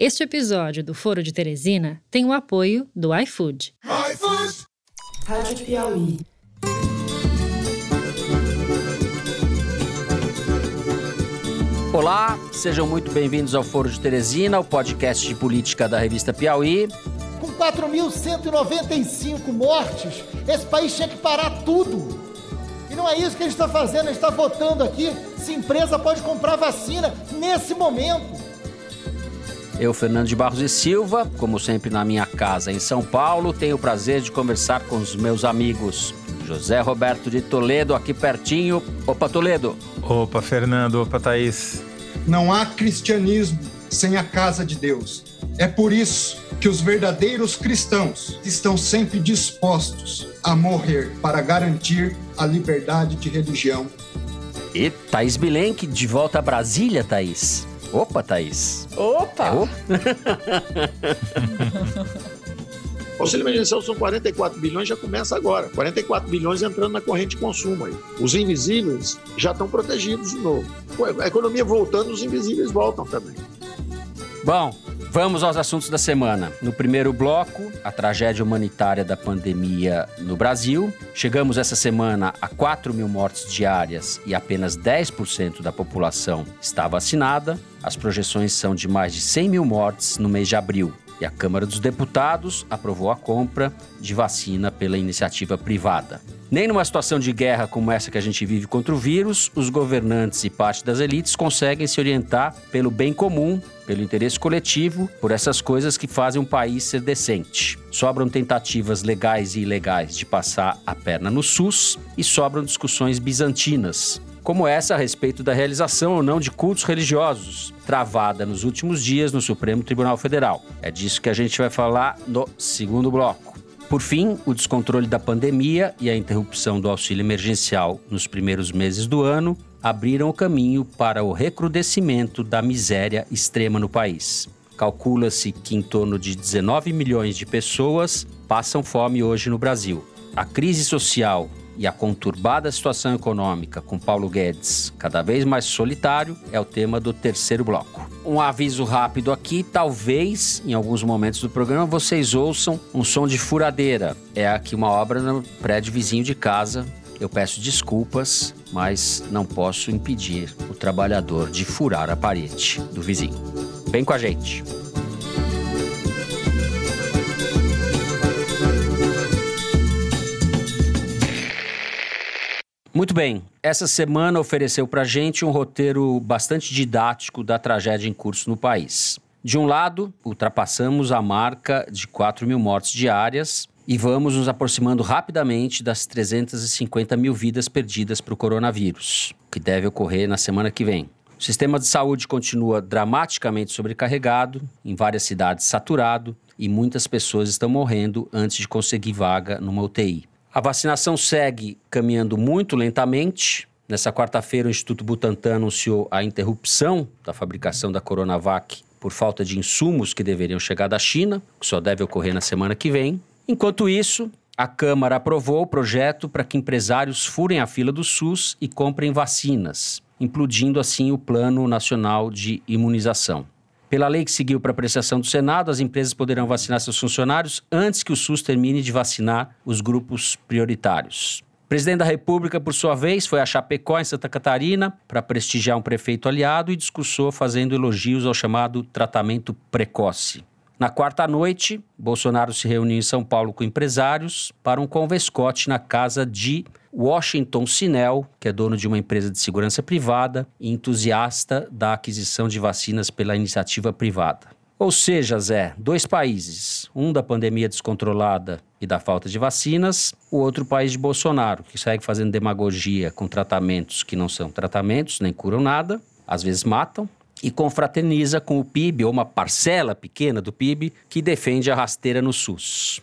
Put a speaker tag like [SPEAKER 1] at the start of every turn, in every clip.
[SPEAKER 1] Este episódio do Foro de Teresina tem o apoio do iFood. iFood! Rádio Piauí.
[SPEAKER 2] Olá, sejam muito bem-vindos ao Foro de Teresina, o podcast de política da revista Piauí.
[SPEAKER 3] Com 4.195 mortes, esse país tinha que parar tudo. E não é isso que a gente está fazendo, a gente está votando aqui se empresa pode comprar vacina nesse momento.
[SPEAKER 2] Eu, Fernando de Barros e Silva, como sempre na minha casa em São Paulo, tenho o prazer de conversar com os meus amigos. José Roberto de Toledo, aqui pertinho. Opa, Toledo.
[SPEAKER 4] Opa, Fernando. Opa, Thaís.
[SPEAKER 5] Não há cristianismo sem a casa de Deus. É por isso que os verdadeiros cristãos estão sempre dispostos a morrer para garantir a liberdade de religião.
[SPEAKER 2] E Thaís Bilenque, de volta a Brasília, Thaís. Opa, Thaís.
[SPEAKER 6] Opa! É, o
[SPEAKER 7] auxílio emergencial são 44 bilhões, já começa agora. 44 bilhões entrando na corrente de consumo aí. Os invisíveis já estão protegidos de novo. A economia voltando, os invisíveis voltam também.
[SPEAKER 2] Bom, Vamos aos assuntos da semana. No primeiro bloco, a tragédia humanitária da pandemia no Brasil. Chegamos essa semana a 4 mil mortes diárias e apenas 10% da população está vacinada. As projeções são de mais de 100 mil mortes no mês de abril. E a Câmara dos Deputados aprovou a compra de vacina pela iniciativa privada. Nem numa situação de guerra como essa que a gente vive contra o vírus, os governantes e parte das elites conseguem se orientar pelo bem comum, pelo interesse coletivo, por essas coisas que fazem um país ser decente. Sobram tentativas legais e ilegais de passar a perna no SUS e sobram discussões bizantinas, como essa a respeito da realização ou não de cultos religiosos, travada nos últimos dias no Supremo Tribunal Federal. É disso que a gente vai falar no segundo bloco. Por fim, o descontrole da pandemia e a interrupção do auxílio emergencial nos primeiros meses do ano abriram o caminho para o recrudescimento da miséria extrema no país. Calcula-se que em torno de 19 milhões de pessoas passam fome hoje no Brasil. A crise social e a conturbada situação econômica com Paulo Guedes cada vez mais solitário é o tema do terceiro bloco. Um aviso rápido aqui, talvez em alguns momentos do programa vocês ouçam um som de furadeira. É aqui uma obra no prédio vizinho de casa. Eu peço desculpas, mas não posso impedir o trabalhador de furar a parede do vizinho. Vem com a gente. Muito bem, essa semana ofereceu para gente um roteiro bastante didático da tragédia em curso no país. De um lado, ultrapassamos a marca de 4 mil mortes diárias e vamos nos aproximando rapidamente das 350 mil vidas perdidas para o coronavírus, que deve ocorrer na semana que vem. O sistema de saúde continua dramaticamente sobrecarregado, em várias cidades saturado, e muitas pessoas estão morrendo antes de conseguir vaga numa UTI. A vacinação segue caminhando muito lentamente. Nessa quarta-feira, o Instituto Butantan anunciou a interrupção da fabricação da Coronavac por falta de insumos que deveriam chegar da China, que só deve ocorrer na semana que vem. Enquanto isso, a Câmara aprovou o projeto para que empresários furem a fila do SUS e comprem vacinas, implodindo assim o Plano Nacional de Imunização. Pela lei que seguiu para apreciação do Senado, as empresas poderão vacinar seus funcionários antes que o SUS termine de vacinar os grupos prioritários. O presidente da República, por sua vez, foi a Chapecó, em Santa Catarina, para prestigiar um prefeito aliado e discursou fazendo elogios ao chamado tratamento precoce. Na quarta noite, Bolsonaro se reuniu em São Paulo com empresários para um convescote na casa de Washington Sinel, que é dono de uma empresa de segurança privada e entusiasta da aquisição de vacinas pela iniciativa privada. Ou seja, Zé, dois países, um da pandemia descontrolada e da falta de vacinas, o outro país de Bolsonaro, que segue fazendo demagogia com tratamentos que não são tratamentos, nem curam nada, às vezes matam, e confraterniza com o PIB, ou uma parcela pequena do PIB, que defende a rasteira no SUS.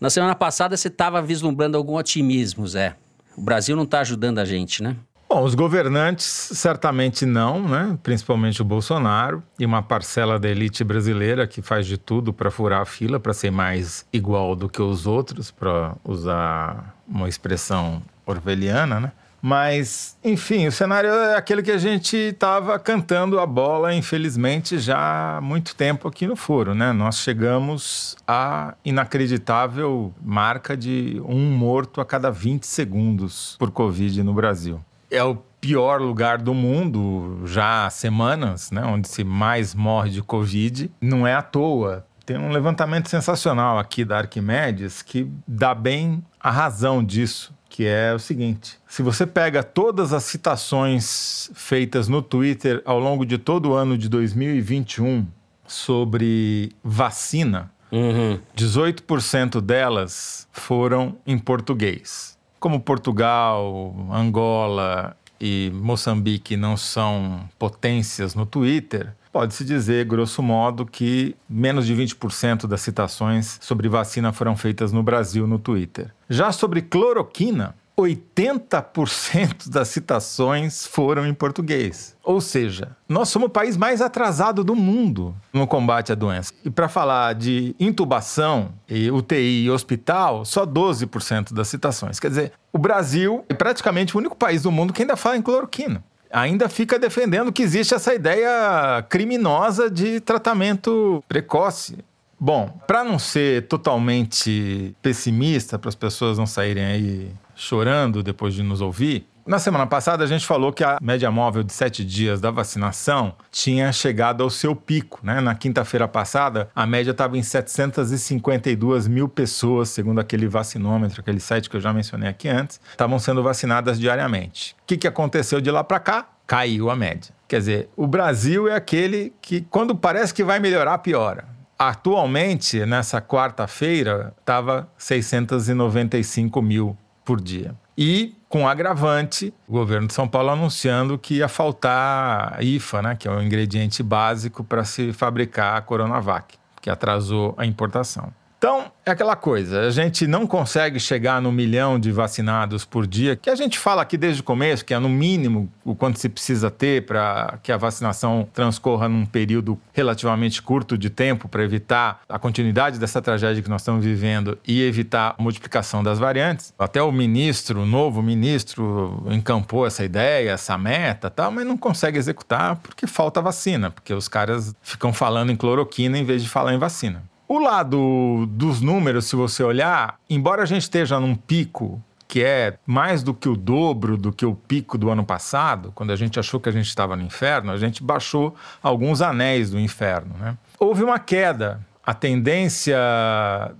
[SPEAKER 2] Na semana passada você estava vislumbrando algum otimismo, Zé. O Brasil não está ajudando a gente, né?
[SPEAKER 4] Bom, os governantes certamente não, né? Principalmente o Bolsonaro e uma parcela da elite brasileira que faz de tudo para furar a fila, para ser mais igual do que os outros, para usar uma expressão orwelliana, né? Mas, enfim, o cenário é aquele que a gente estava cantando a bola, infelizmente, já há muito tempo aqui no Foro, né? Nós chegamos à inacreditável marca de um morto a cada 20 segundos por Covid no Brasil. É o pior lugar do mundo já há semanas, né? Onde se mais morre de Covid. Não é à toa. Tem um levantamento sensacional aqui da Arquimedes que dá bem a razão disso que é o seguinte: se você pega todas as citações feitas no Twitter ao longo de todo o ano de 2021 sobre vacina, uhum. 18% delas foram em português. Como Portugal, Angola e Moçambique não são potências no Twitter, pode-se dizer, grosso modo, que menos de 20% das citações sobre vacina foram feitas no Brasil no Twitter. Já sobre cloroquina, 80% das citações foram em português. Ou seja, nós somos o país mais atrasado do mundo no combate à doença. E para falar de intubação, e UTI e hospital, só 12% das citações. Quer dizer, o Brasil é praticamente o único país do mundo que ainda fala em cloroquina ainda fica defendendo que existe essa ideia criminosa de tratamento precoce. Bom, para não ser totalmente pessimista, para as pessoas não saírem aí chorando depois de nos ouvir, na semana passada, a gente falou que a média móvel de sete dias da vacinação tinha chegado ao seu pico. Né? Na quinta-feira passada, a média estava em 752 mil pessoas, segundo aquele vacinômetro, aquele site que eu já mencionei aqui antes, estavam sendo vacinadas diariamente. O que, que aconteceu de lá para cá? Caiu a média. Quer dizer, o Brasil é aquele que, quando parece que vai melhorar, piora. Atualmente, nessa quarta-feira, estava 695 mil por dia. E com agravante, o governo de São Paulo anunciando que ia faltar IFA, né, que é o ingrediente básico para se fabricar a Coronavac, que atrasou a importação. Então, é aquela coisa, a gente não consegue chegar no milhão de vacinados por dia, que a gente fala aqui desde o começo, que é no mínimo o quanto se precisa ter para que a vacinação transcorra num período relativamente curto de tempo para evitar a continuidade dessa tragédia que nós estamos vivendo e evitar a multiplicação das variantes. Até o ministro, o novo ministro, encampou essa ideia, essa meta, tal, mas não consegue executar porque falta vacina, porque os caras ficam falando em cloroquina em vez de falar em vacina. O lado dos números, se você olhar, embora a gente esteja num pico que é mais do que o dobro do que o pico do ano passado, quando a gente achou que a gente estava no inferno, a gente baixou alguns anéis do inferno. Né? Houve uma queda. A tendência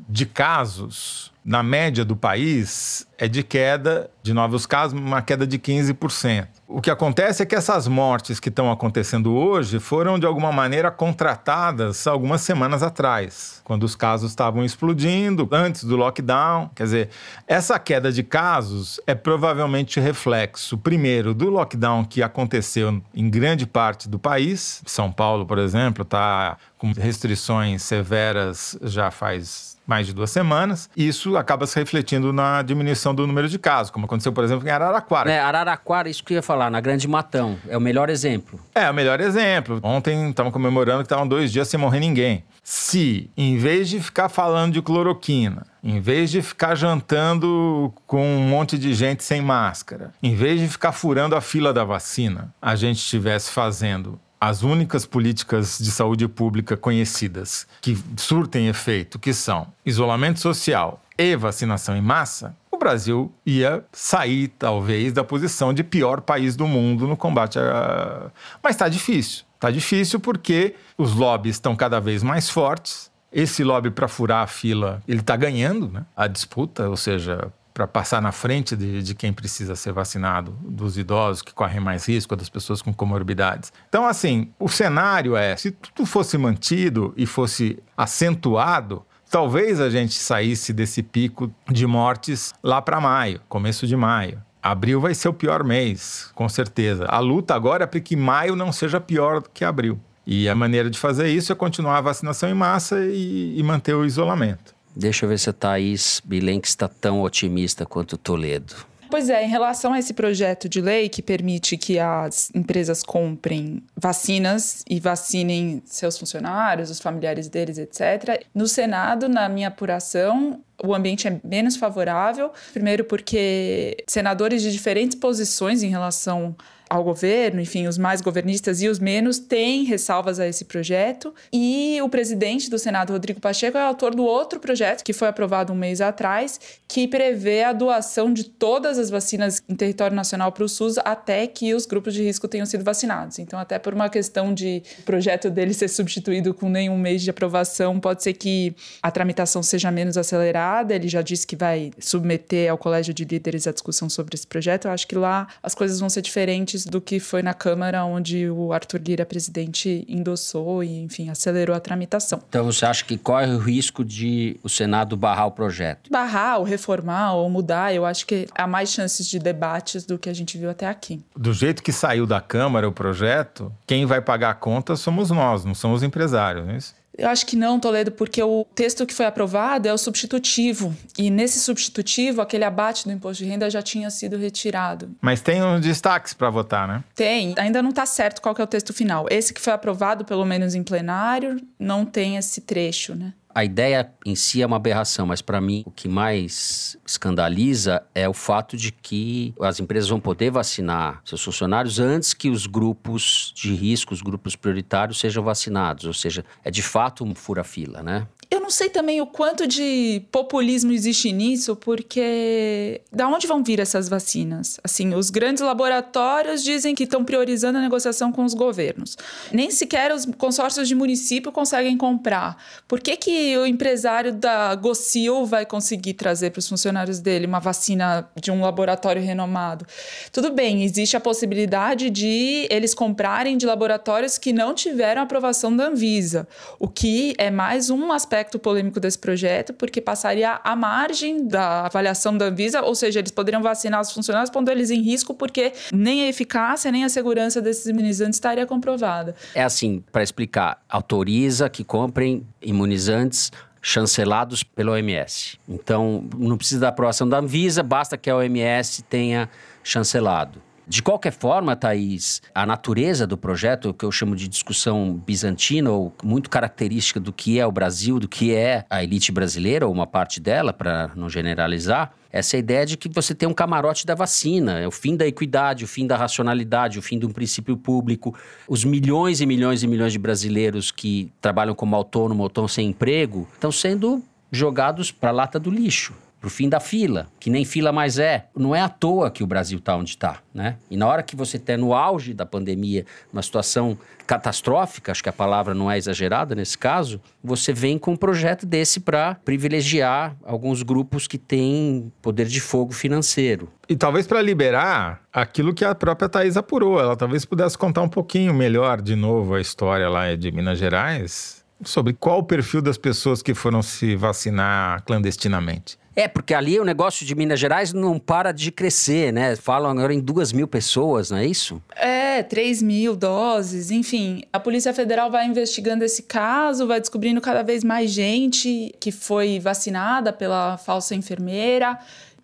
[SPEAKER 4] de casos na média do país é de queda de novos casos, uma queda de 15%. O que acontece é que essas mortes que estão acontecendo hoje foram, de alguma maneira, contratadas algumas semanas atrás, quando os casos estavam explodindo, antes do lockdown. Quer dizer, essa queda de casos é provavelmente reflexo, primeiro, do lockdown que aconteceu em grande parte do país. São Paulo, por exemplo, está com restrições severas já faz mais de duas semanas. Isso acaba se refletindo na diminuição do número de casos, como aconteceu, por exemplo, em Araraquara.
[SPEAKER 2] É, Araraquara, isso que eu ia falar, na Grande Matão. É o melhor exemplo.
[SPEAKER 4] É, o melhor exemplo. Ontem estavam comemorando que estavam dois dias sem morrer ninguém. Se, em vez de ficar falando de cloroquina, em vez de ficar jantando com um monte de gente sem máscara, em vez de ficar furando a fila da vacina, a gente estivesse fazendo as únicas políticas de saúde pública conhecidas que surtem efeito, que são isolamento social e vacinação em massa, o Brasil ia sair, talvez, da posição de pior país do mundo no combate a. Mas está difícil. Está difícil porque os lobbies estão cada vez mais fortes. Esse lobby para furar a fila, ele está ganhando né? a disputa, ou seja, para passar na frente de, de, quem precisa ser vacinado, dos idosos que correm mais risco, das pessoas com comorbidades. Então, assim, o cenário é: se tudo fosse mantido e fosse acentuado, talvez a gente saísse desse pico de mortes lá para maio, começo de maio. Abril vai ser o pior mês, com certeza. A luta agora é para que maio não seja pior do que abril. E a maneira de fazer isso é continuar a vacinação em massa e, e manter o isolamento.
[SPEAKER 2] Deixa eu ver se a Thaís Bilenque está tão otimista quanto Toledo.
[SPEAKER 6] Pois é, em relação a esse projeto de lei que permite que as empresas comprem vacinas e vacinem seus funcionários, os familiares deles, etc. No Senado, na minha apuração, o ambiente é menos favorável. Primeiro, porque senadores de diferentes posições em relação ao governo, enfim, os mais governistas e os menos, têm ressalvas a esse projeto. E o presidente do Senado, Rodrigo Pacheco, é autor do outro projeto que foi aprovado um mês atrás, que prevê a doação de todas as vacinas em território nacional para o SUS até que os grupos de risco tenham sido vacinados. Então, até por uma questão de o projeto dele ser substituído com nenhum mês de aprovação, pode ser que a tramitação seja menos acelerada. Ele já disse que vai submeter ao Colégio de Líderes a discussão sobre esse projeto. Eu acho que lá as coisas vão ser diferentes do que foi na Câmara, onde o Arthur Lira, presidente, endossou e, enfim, acelerou a tramitação.
[SPEAKER 2] Então você acha que corre o risco de o Senado barrar o projeto?
[SPEAKER 6] Barrar, ou reformar, ou mudar, eu acho que há mais chances de debates do que a gente viu até aqui.
[SPEAKER 4] Do jeito que saiu da Câmara o projeto, quem vai pagar a conta somos nós, não são os empresários, não é isso?
[SPEAKER 6] Eu acho que não, Toledo, porque o texto que foi aprovado é o substitutivo. E nesse substitutivo, aquele abate do imposto de renda já tinha sido retirado.
[SPEAKER 4] Mas tem uns destaques para votar, né?
[SPEAKER 6] Tem. Ainda não está certo qual é o texto final. Esse que foi aprovado, pelo menos em plenário, não tem esse trecho, né?
[SPEAKER 2] A ideia em si é uma aberração, mas para mim o que mais escandaliza é o fato de que as empresas vão poder vacinar seus funcionários antes que os grupos de risco, os grupos prioritários sejam vacinados, ou seja, é de fato um fura-fila, né?
[SPEAKER 6] Eu não sei também o quanto de populismo existe nisso, porque da onde vão vir essas vacinas? Assim, os grandes laboratórios dizem que estão priorizando a negociação com os governos. Nem sequer os consórcios de município conseguem comprar. Por que, que o empresário da Gocil vai conseguir trazer para os funcionários dele uma vacina de um laboratório renomado? Tudo bem, existe a possibilidade de eles comprarem de laboratórios que não tiveram aprovação da Anvisa, o que é mais um aspecto aspecto polêmico desse projeto, porque passaria à margem da avaliação da Anvisa, ou seja, eles poderiam vacinar os funcionários pondo eles em risco, porque nem a eficácia nem a segurança desses imunizantes estaria comprovada.
[SPEAKER 2] É assim, para explicar, autoriza que comprem imunizantes chancelados pela OMS. Então, não precisa da aprovação da Anvisa, basta que a OMS tenha chancelado. De qualquer forma, Thaís, a natureza do projeto, o que eu chamo de discussão bizantina, ou muito característica do que é o Brasil, do que é a elite brasileira, ou uma parte dela, para não generalizar, essa ideia de que você tem um camarote da vacina, é o fim da equidade, o fim da racionalidade, o fim de um princípio público. Os milhões e milhões e milhões de brasileiros que trabalham como autônomo ou estão sem emprego estão sendo jogados para a lata do lixo para o fim da fila, que nem fila mais é. Não é à toa que o Brasil está onde está, né? E na hora que você está no auge da pandemia, uma situação catastrófica, acho que a palavra não é exagerada nesse caso, você vem com um projeto desse para privilegiar alguns grupos que têm poder de fogo financeiro.
[SPEAKER 4] E talvez para liberar aquilo que a própria Thais apurou, ela talvez pudesse contar um pouquinho melhor de novo a história lá de Minas Gerais, sobre qual o perfil das pessoas que foram se vacinar clandestinamente.
[SPEAKER 2] É, porque ali o negócio de Minas Gerais não para de crescer, né? Falam agora em duas mil pessoas, não é isso?
[SPEAKER 6] É, três mil doses, enfim. A Polícia Federal vai investigando esse caso, vai descobrindo cada vez mais gente que foi vacinada pela falsa enfermeira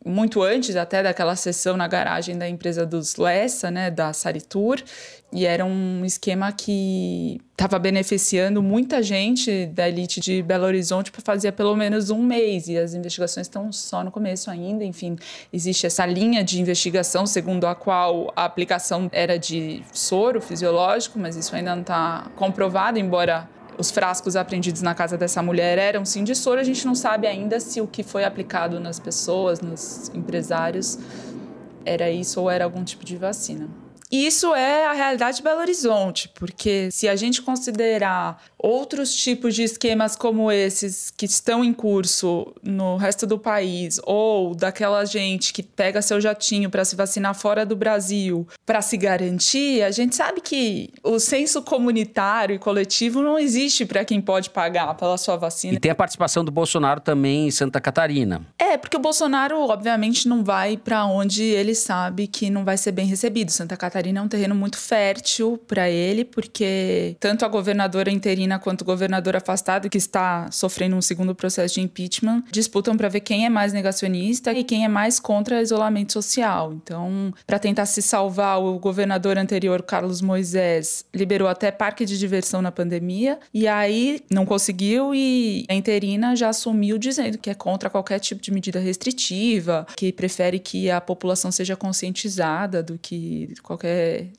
[SPEAKER 6] muito antes até daquela sessão na garagem da empresa dos Lessa, né, da Saritur, e era um esquema que estava beneficiando muita gente da elite de Belo Horizonte para fazer pelo menos um mês, e as investigações estão só no começo ainda, enfim, existe essa linha de investigação segundo a qual a aplicação era de soro fisiológico, mas isso ainda não está comprovado, embora os frascos apreendidos na casa dessa mulher eram sim de soro. A gente não sabe ainda se o que foi aplicado nas pessoas, nos empresários, era isso ou era algum tipo de vacina. Isso é a realidade de Belo Horizonte, porque se a gente considerar outros tipos de esquemas como esses que estão em curso no resto do país, ou daquela gente que pega seu jatinho para se vacinar fora do Brasil para se garantir, a gente sabe que o senso comunitário e coletivo não existe para quem pode pagar pela sua vacina.
[SPEAKER 2] E tem a participação do Bolsonaro também em Santa Catarina.
[SPEAKER 6] É, porque o Bolsonaro, obviamente, não vai para onde ele sabe que não vai ser bem recebido. Santa Catarina Catarina é um terreno muito fértil para ele, porque tanto a governadora interina quanto o governador afastado, que está sofrendo um segundo processo de impeachment, disputam para ver quem é mais negacionista e quem é mais contra isolamento social. Então, para tentar se salvar, o governador anterior, Carlos Moisés, liberou até parque de diversão na pandemia, e aí não conseguiu e a interina já assumiu dizendo que é contra qualquer tipo de medida restritiva, que prefere que a população seja conscientizada do que qualquer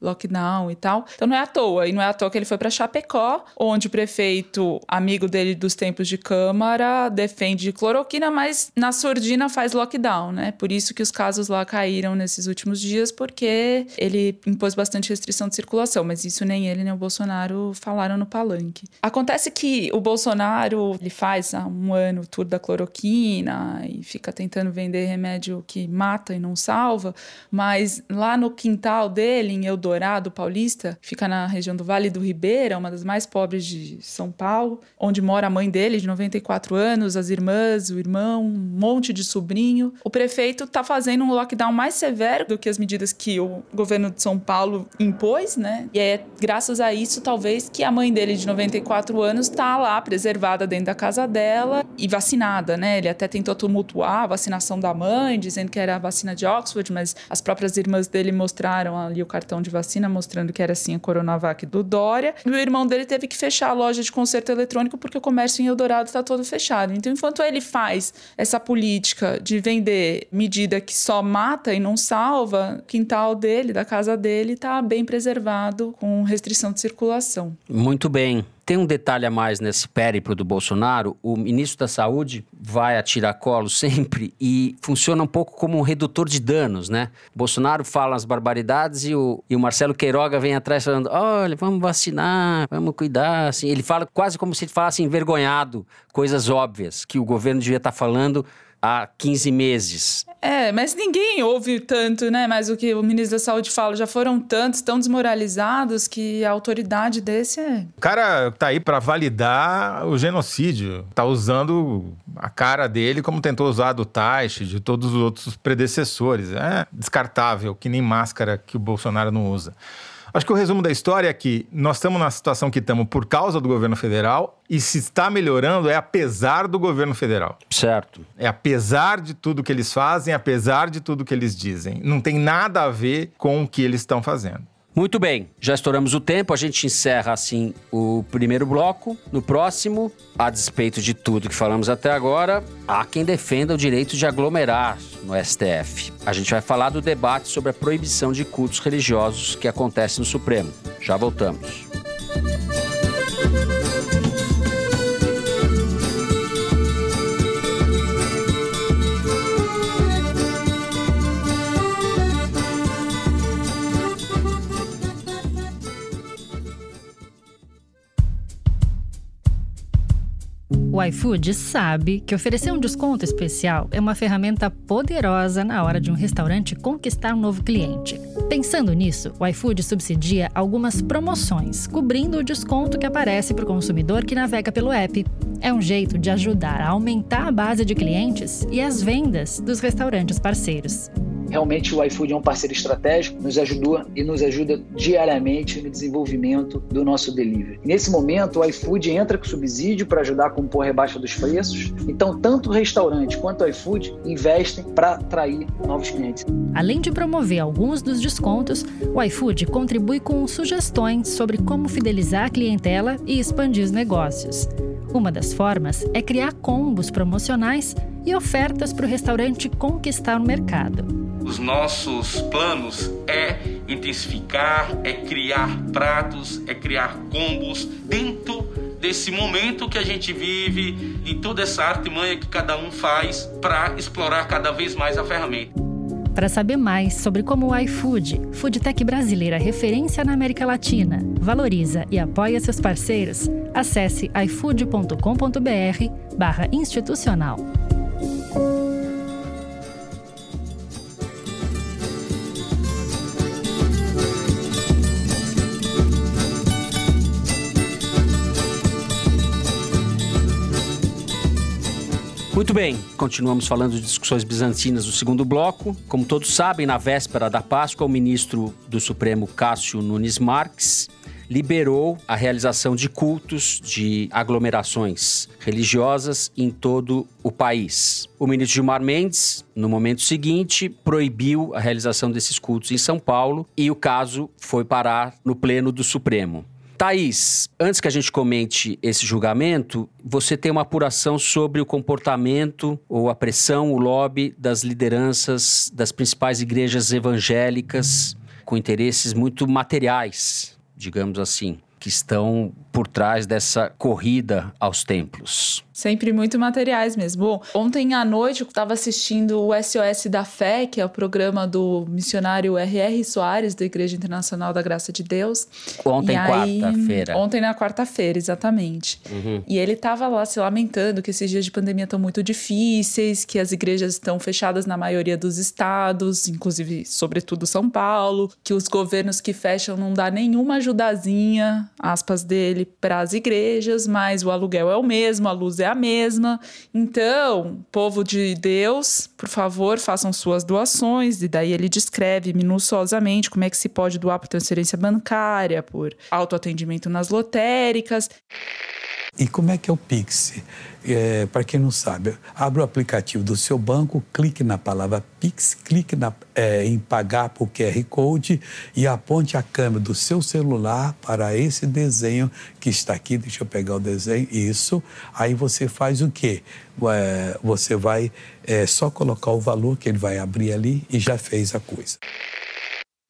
[SPEAKER 6] lockdown e tal. Então não é à toa, e não é à toa que ele foi para Chapecó, onde o prefeito, amigo dele dos tempos de Câmara, defende cloroquina, mas na sordina faz lockdown, né? Por isso que os casos lá caíram nesses últimos dias, porque ele impôs bastante restrição de circulação, mas isso nem ele nem o Bolsonaro falaram no palanque. Acontece que o Bolsonaro, ele faz há um ano o tour da cloroquina e fica tentando vender remédio que mata e não salva, mas lá no quintal dele, em Eldorado Paulista, fica na região do Vale do Ribeira, uma das mais pobres de São Paulo, onde mora a mãe dele, de 94 anos, as irmãs, o irmão, um monte de sobrinho. O prefeito está fazendo um lockdown mais severo do que as medidas que o governo de São Paulo impôs, né? E é graças a isso, talvez, que a mãe dele, de 94 anos, está lá preservada dentro da casa dela e vacinada, né? Ele até tentou tumultuar a vacinação da mãe, dizendo que era a vacina de Oxford, mas as próprias irmãs dele mostraram ali o cartão de vacina, mostrando que era sim a Coronavac do Dória. E o irmão dele teve que fechar a loja de conserto eletrônico porque o comércio em Eldorado está todo fechado. Então, enquanto ele faz essa política de vender medida que só mata e não salva, o quintal dele, da casa dele, está bem preservado com restrição de circulação.
[SPEAKER 2] Muito bem. Tem um detalhe a mais nesse périplo do Bolsonaro: o ministro da Saúde vai a tiracolo sempre e funciona um pouco como um redutor de danos, né? Bolsonaro fala as barbaridades e o, e o Marcelo Queiroga vem atrás falando: olha, vamos vacinar, vamos cuidar. Assim, ele fala quase como se ele falasse envergonhado, coisas óbvias que o governo devia estar falando há 15 meses.
[SPEAKER 6] É, mas ninguém ouve tanto, né? Mas o que o ministro da Saúde fala, já foram tantos, tão desmoralizados, que a autoridade desse é.
[SPEAKER 4] O cara tá aí para validar o genocídio. Tá usando a cara dele como tentou usar do Taish, de todos os outros predecessores. É descartável, que nem máscara que o Bolsonaro não usa. Acho que o resumo da história é que nós estamos na situação que estamos por causa do governo federal e se está melhorando é apesar do governo federal.
[SPEAKER 2] Certo.
[SPEAKER 4] É apesar de tudo que eles fazem, apesar de tudo que eles dizem. Não tem nada a ver com o que eles estão fazendo.
[SPEAKER 2] Muito bem, já estouramos o tempo, a gente encerra assim o primeiro bloco. No próximo, a despeito de tudo que falamos até agora, há quem defenda o direito de aglomerar no STF. A gente vai falar do debate sobre a proibição de cultos religiosos que acontece no Supremo. Já voltamos.
[SPEAKER 1] O iFood sabe que oferecer um desconto especial é uma ferramenta poderosa na hora de um restaurante conquistar um novo cliente. Pensando nisso, o iFood subsidia algumas promoções, cobrindo o desconto que aparece para o consumidor que navega pelo app. É um jeito de ajudar a aumentar a base de clientes e as vendas dos restaurantes parceiros.
[SPEAKER 8] Realmente o iFood é um parceiro estratégico, nos ajudou e nos ajuda diariamente no desenvolvimento do nosso delivery. Nesse momento, o iFood entra com subsídio para ajudar a compor a rebaixa dos preços. Então, tanto o restaurante quanto o iFood investem para atrair novos clientes.
[SPEAKER 1] Além de promover alguns dos descontos, o iFood contribui com sugestões sobre como fidelizar a clientela e expandir os negócios. Uma das formas é criar combos promocionais e ofertas para o restaurante conquistar o mercado.
[SPEAKER 9] Os nossos planos é intensificar, é criar pratos, é criar combos dentro desse momento que a gente vive, de toda essa arte manha que cada um faz para explorar cada vez mais a ferramenta.
[SPEAKER 1] Para saber mais sobre como o iFood, foodtech brasileira referência na América Latina, valoriza e apoia seus parceiros, acesse ifood.com.br/institucional.
[SPEAKER 2] Muito bem, continuamos falando de discussões bizantinas do segundo bloco. Como todos sabem, na véspera da Páscoa, o ministro do Supremo Cássio Nunes Marques liberou a realização de cultos de aglomerações religiosas em todo o país. O ministro Gilmar Mendes, no momento seguinte, proibiu a realização desses cultos em São Paulo e o caso foi parar no Pleno do Supremo. Thaís, antes que a gente comente esse julgamento, você tem uma apuração sobre o comportamento ou a pressão, o lobby das lideranças das principais igrejas evangélicas com interesses muito materiais digamos assim, que estão por trás dessa corrida aos templos.
[SPEAKER 6] Sempre muito materiais mesmo. Bom, ontem à noite eu estava assistindo o SOS da Fé, que é o programa do missionário R.R. Soares, da Igreja Internacional da Graça de Deus.
[SPEAKER 2] Ontem, quarta-feira.
[SPEAKER 6] Ontem na quarta-feira, exatamente. Uhum. E ele estava lá se lamentando que esses dias de pandemia estão muito difíceis, que as igrejas estão fechadas na maioria dos estados, inclusive, sobretudo São Paulo, que os governos que fecham não dá nenhuma ajudazinha, aspas dele, para as igrejas, mas o aluguel é o mesmo, a luz é a mesma. Então, povo de Deus, por favor, façam suas doações. E daí ele descreve minuciosamente como é que se pode doar por transferência bancária, por autoatendimento nas lotéricas.
[SPEAKER 10] E como é que é o Pix? É, Para quem não sabe, abre o aplicativo do seu banco, clique na palavra Pix, clique na, é, em pagar por QR Code e aponte a câmera do seu celular para esse desenho que está aqui. Deixa eu pegar o desenho. Isso. Aí você faz o quê? É, você vai é, só colocar o valor que ele vai abrir ali e já fez a coisa.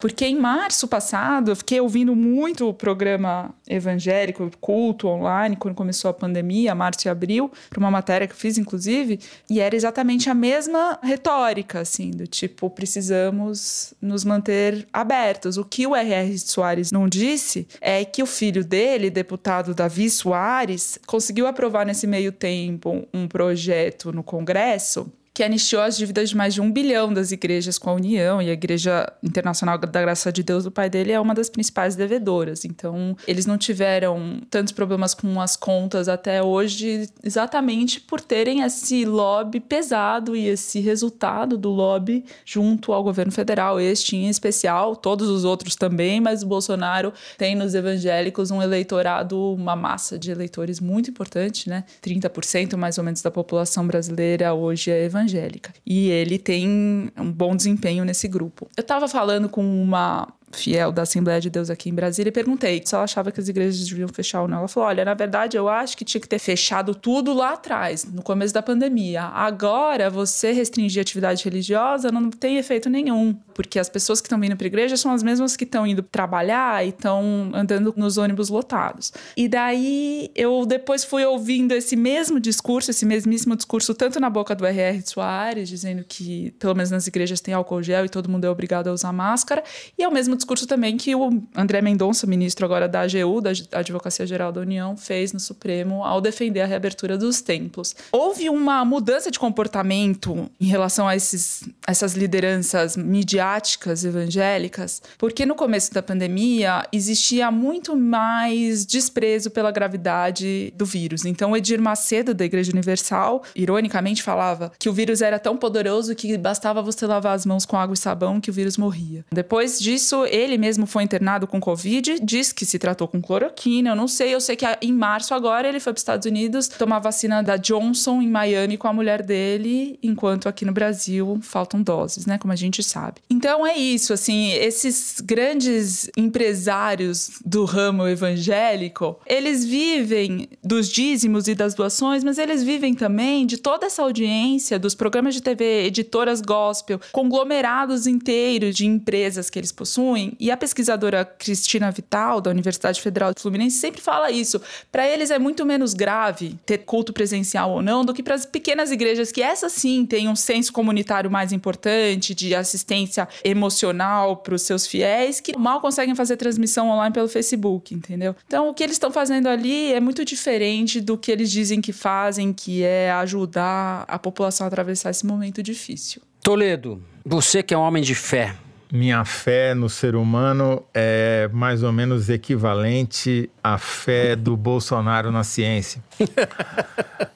[SPEAKER 6] Porque em março passado eu fiquei ouvindo muito o programa evangélico, culto online, quando começou a pandemia, março e abril, para uma matéria que eu fiz, inclusive, e era exatamente a mesma retórica, assim, do tipo, precisamos nos manter abertos. O que o R.R. Soares não disse é que o filho dele, deputado Davi Soares, conseguiu aprovar nesse meio tempo um projeto no Congresso que anistiou as dívidas de mais de um bilhão das igrejas com a União, e a Igreja Internacional da Graça de Deus do pai dele é uma das principais devedoras. Então, eles não tiveram tantos problemas com as contas até hoje, exatamente por terem esse lobby pesado e esse resultado do lobby junto ao governo federal, este em especial, todos os outros também, mas o Bolsonaro tem nos evangélicos um eleitorado, uma massa de eleitores muito importante, né? 30% mais ou menos da população brasileira hoje é evangélica evangélica. E ele tem um bom desempenho nesse grupo. Eu estava falando com uma fiel da Assembleia de Deus aqui em Brasília e perguntei se ela achava que as igrejas deviam fechar ou não. Ela falou: olha, na verdade eu acho que tinha que ter fechado tudo lá atrás, no começo da pandemia. Agora, você restringir a atividade religiosa não tem efeito nenhum, porque as pessoas que estão vindo para a igreja são as mesmas que estão indo trabalhar e estão andando nos ônibus lotados. E daí eu depois fui ouvindo esse mesmo discurso, esse mesmíssimo discurso, tanto na boca do R.R. Soares, dizendo que pelo menos nas igrejas tem álcool gel e todo mundo é obrigado a usar máscara, e ao mesmo discurso também que o André Mendonça, ministro agora da AGU, da Advocacia Geral da União, fez no Supremo ao defender a reabertura dos templos. Houve uma mudança de comportamento em relação a esses, essas lideranças midiáticas evangélicas, porque no começo da pandemia existia muito mais desprezo pela gravidade do vírus. Então, Edir Macedo, da Igreja Universal, ironicamente falava que o vírus era tão poderoso que bastava você lavar as mãos com água e sabão que o vírus morria. Depois disso, ele mesmo foi internado com Covid, diz que se tratou com cloroquina, eu não sei. Eu sei que em março agora ele foi para os Estados Unidos tomar vacina da Johnson em Miami com a mulher dele, enquanto aqui no Brasil faltam doses, né? Como a gente sabe. Então é isso, assim, esses grandes empresários do ramo evangélico, eles vivem dos dízimos e das doações, mas eles vivem também de toda essa audiência dos programas de TV, editoras gospel, conglomerados inteiros de empresas que eles possuem e a pesquisadora Cristina Vital, da Universidade Federal Fluminense, sempre fala isso. Para eles é muito menos grave ter culto presencial ou não do que para as pequenas igrejas, que essas sim têm um senso comunitário mais importante, de assistência emocional para os seus fiéis, que mal conseguem fazer transmissão online pelo Facebook, entendeu? Então, o que eles estão fazendo ali é muito diferente do que eles dizem que fazem, que é ajudar a população a atravessar esse momento difícil.
[SPEAKER 2] Toledo, você que é um homem de fé,
[SPEAKER 4] minha fé no ser humano é mais ou menos equivalente à fé do Bolsonaro na ciência.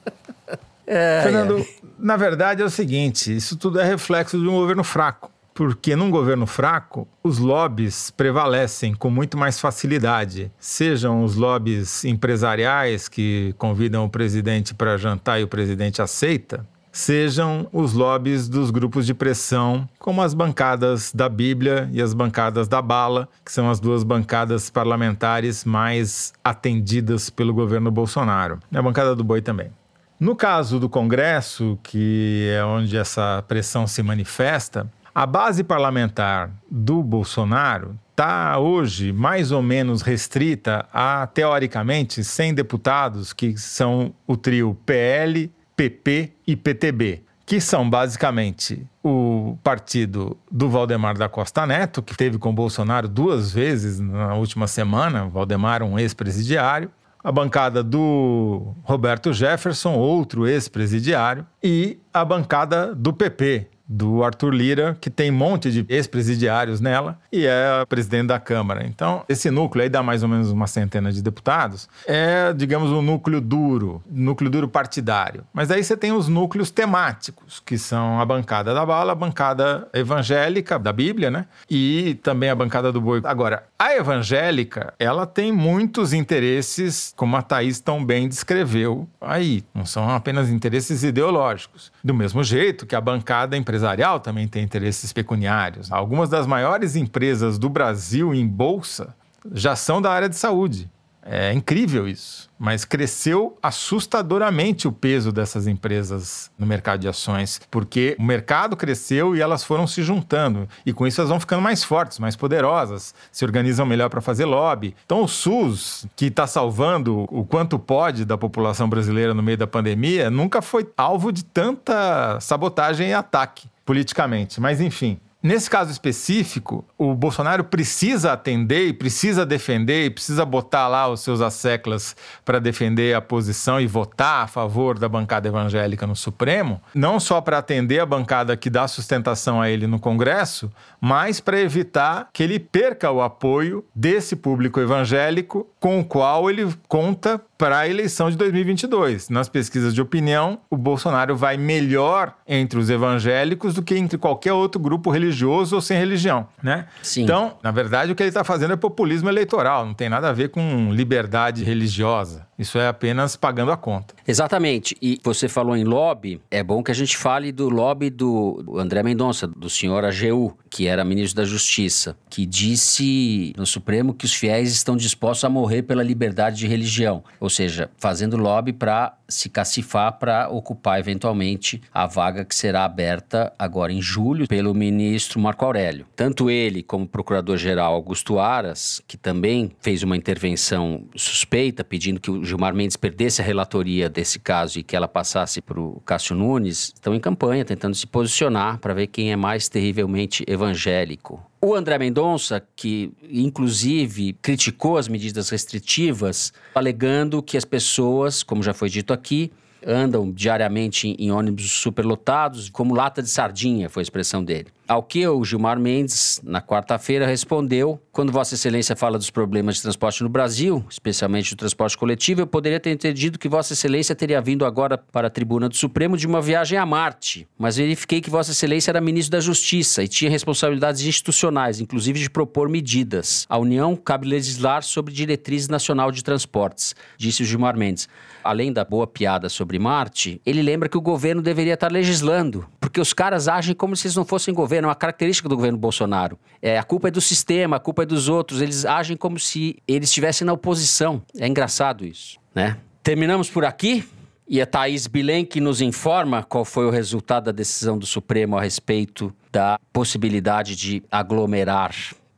[SPEAKER 4] É, Fernando, é. na verdade é o seguinte: isso tudo é reflexo de um governo fraco. Porque num governo fraco, os lobbies prevalecem com muito mais facilidade. Sejam os lobbies empresariais que convidam o presidente para jantar e o presidente aceita, sejam os lobbies dos grupos de pressão, como as bancadas da Bíblia e as bancadas da Bala, que são as duas bancadas parlamentares mais atendidas pelo governo Bolsonaro. E a bancada do Boi também. No caso do Congresso, que é onde essa pressão se manifesta, a base parlamentar do Bolsonaro está hoje mais ou menos restrita a, teoricamente, 100 deputados, que são o trio PL, PP e PTB, que são basicamente o partido do Valdemar da Costa Neto, que teve com Bolsonaro duas vezes na última semana, Valdemar, um ex-presidiário, a bancada do Roberto Jefferson, outro ex-presidiário, e a bancada do PP, do Arthur Lira, que tem um monte de ex-presidiários nela e é presidente da Câmara. Então, esse núcleo aí dá mais ou menos uma centena de deputados. É, digamos, um núcleo duro, núcleo duro partidário. Mas aí você tem os núcleos temáticos, que são a bancada da bala, a bancada evangélica da Bíblia, né? E também a bancada do boi. Agora, a evangélica, ela tem muitos interesses, como a Thaís tão bem descreveu aí. Não são apenas interesses ideológicos. Do mesmo jeito que a bancada empresarial empresarial também tem interesses pecuniários. Algumas das maiores empresas do Brasil em bolsa já são da área de saúde. É incrível isso, mas cresceu assustadoramente o peso dessas empresas no mercado de ações, porque o mercado cresceu e elas foram se juntando, e com isso elas vão ficando mais fortes, mais poderosas, se organizam melhor para fazer lobby. Então o SUS, que está salvando o quanto pode da população brasileira no meio da pandemia, nunca foi alvo de tanta sabotagem e ataque politicamente. Mas enfim, Nesse caso específico, o Bolsonaro precisa atender precisa defender e precisa botar lá os seus asseclas para defender a posição e votar a favor da bancada evangélica no Supremo, não só para atender a bancada que dá sustentação a ele no Congresso, mas para evitar que ele perca o apoio desse público evangélico com o qual ele conta para a eleição de 2022. Nas pesquisas de opinião, o Bolsonaro vai melhor entre os evangélicos do que entre qualquer outro grupo religioso ou sem religião, né?
[SPEAKER 2] Sim.
[SPEAKER 4] Então, na verdade, o que ele está fazendo é populismo eleitoral, não tem nada a ver com liberdade religiosa. Isso é apenas pagando a conta.
[SPEAKER 2] Exatamente. E você falou em lobby, é bom que a gente fale do lobby do André Mendonça, do senhor AGU, que era ministro da Justiça, que disse no Supremo que os fiéis estão dispostos a morrer pela liberdade de religião, ou seja, fazendo lobby para se cacifar para ocupar eventualmente a vaga que será aberta agora em julho pelo ministro Marco Aurélio. Tanto ele como o procurador-geral Augusto Aras, que também fez uma intervenção suspeita pedindo que o Gilmar Mendes perdesse a relatoria desse caso e que ela passasse para o Cássio Nunes, estão em campanha tentando se posicionar para ver quem é mais terrivelmente evangélico. O André Mendonça, que inclusive criticou as medidas restritivas, alegando que as pessoas, como já foi dito aqui, andam diariamente em ônibus superlotados, como lata de sardinha, foi a expressão dele. Ao que o Gilmar Mendes, na quarta-feira, respondeu: quando Vossa Excelência fala dos problemas de transporte no Brasil, especialmente do transporte coletivo, eu poderia ter entendido que Vossa Excelência teria vindo agora para a tribuna do Supremo de uma viagem a Marte, mas verifiquei que Vossa Excelência era ministro da Justiça e tinha responsabilidades institucionais, inclusive de propor medidas. A União cabe legislar sobre diretriz nacional de transportes, disse o Gilmar Mendes. Além da boa piada sobre Marte, ele lembra que o governo deveria estar legislando, porque os caras agem como se eles não fossem governo governo, é uma característica do governo Bolsonaro. É, a culpa é do sistema, a culpa é dos outros. Eles agem como se eles estivessem na oposição. É engraçado isso, né? Terminamos por aqui. E a Thaís Bilen que nos informa qual foi o resultado da decisão do Supremo a respeito da possibilidade de aglomerar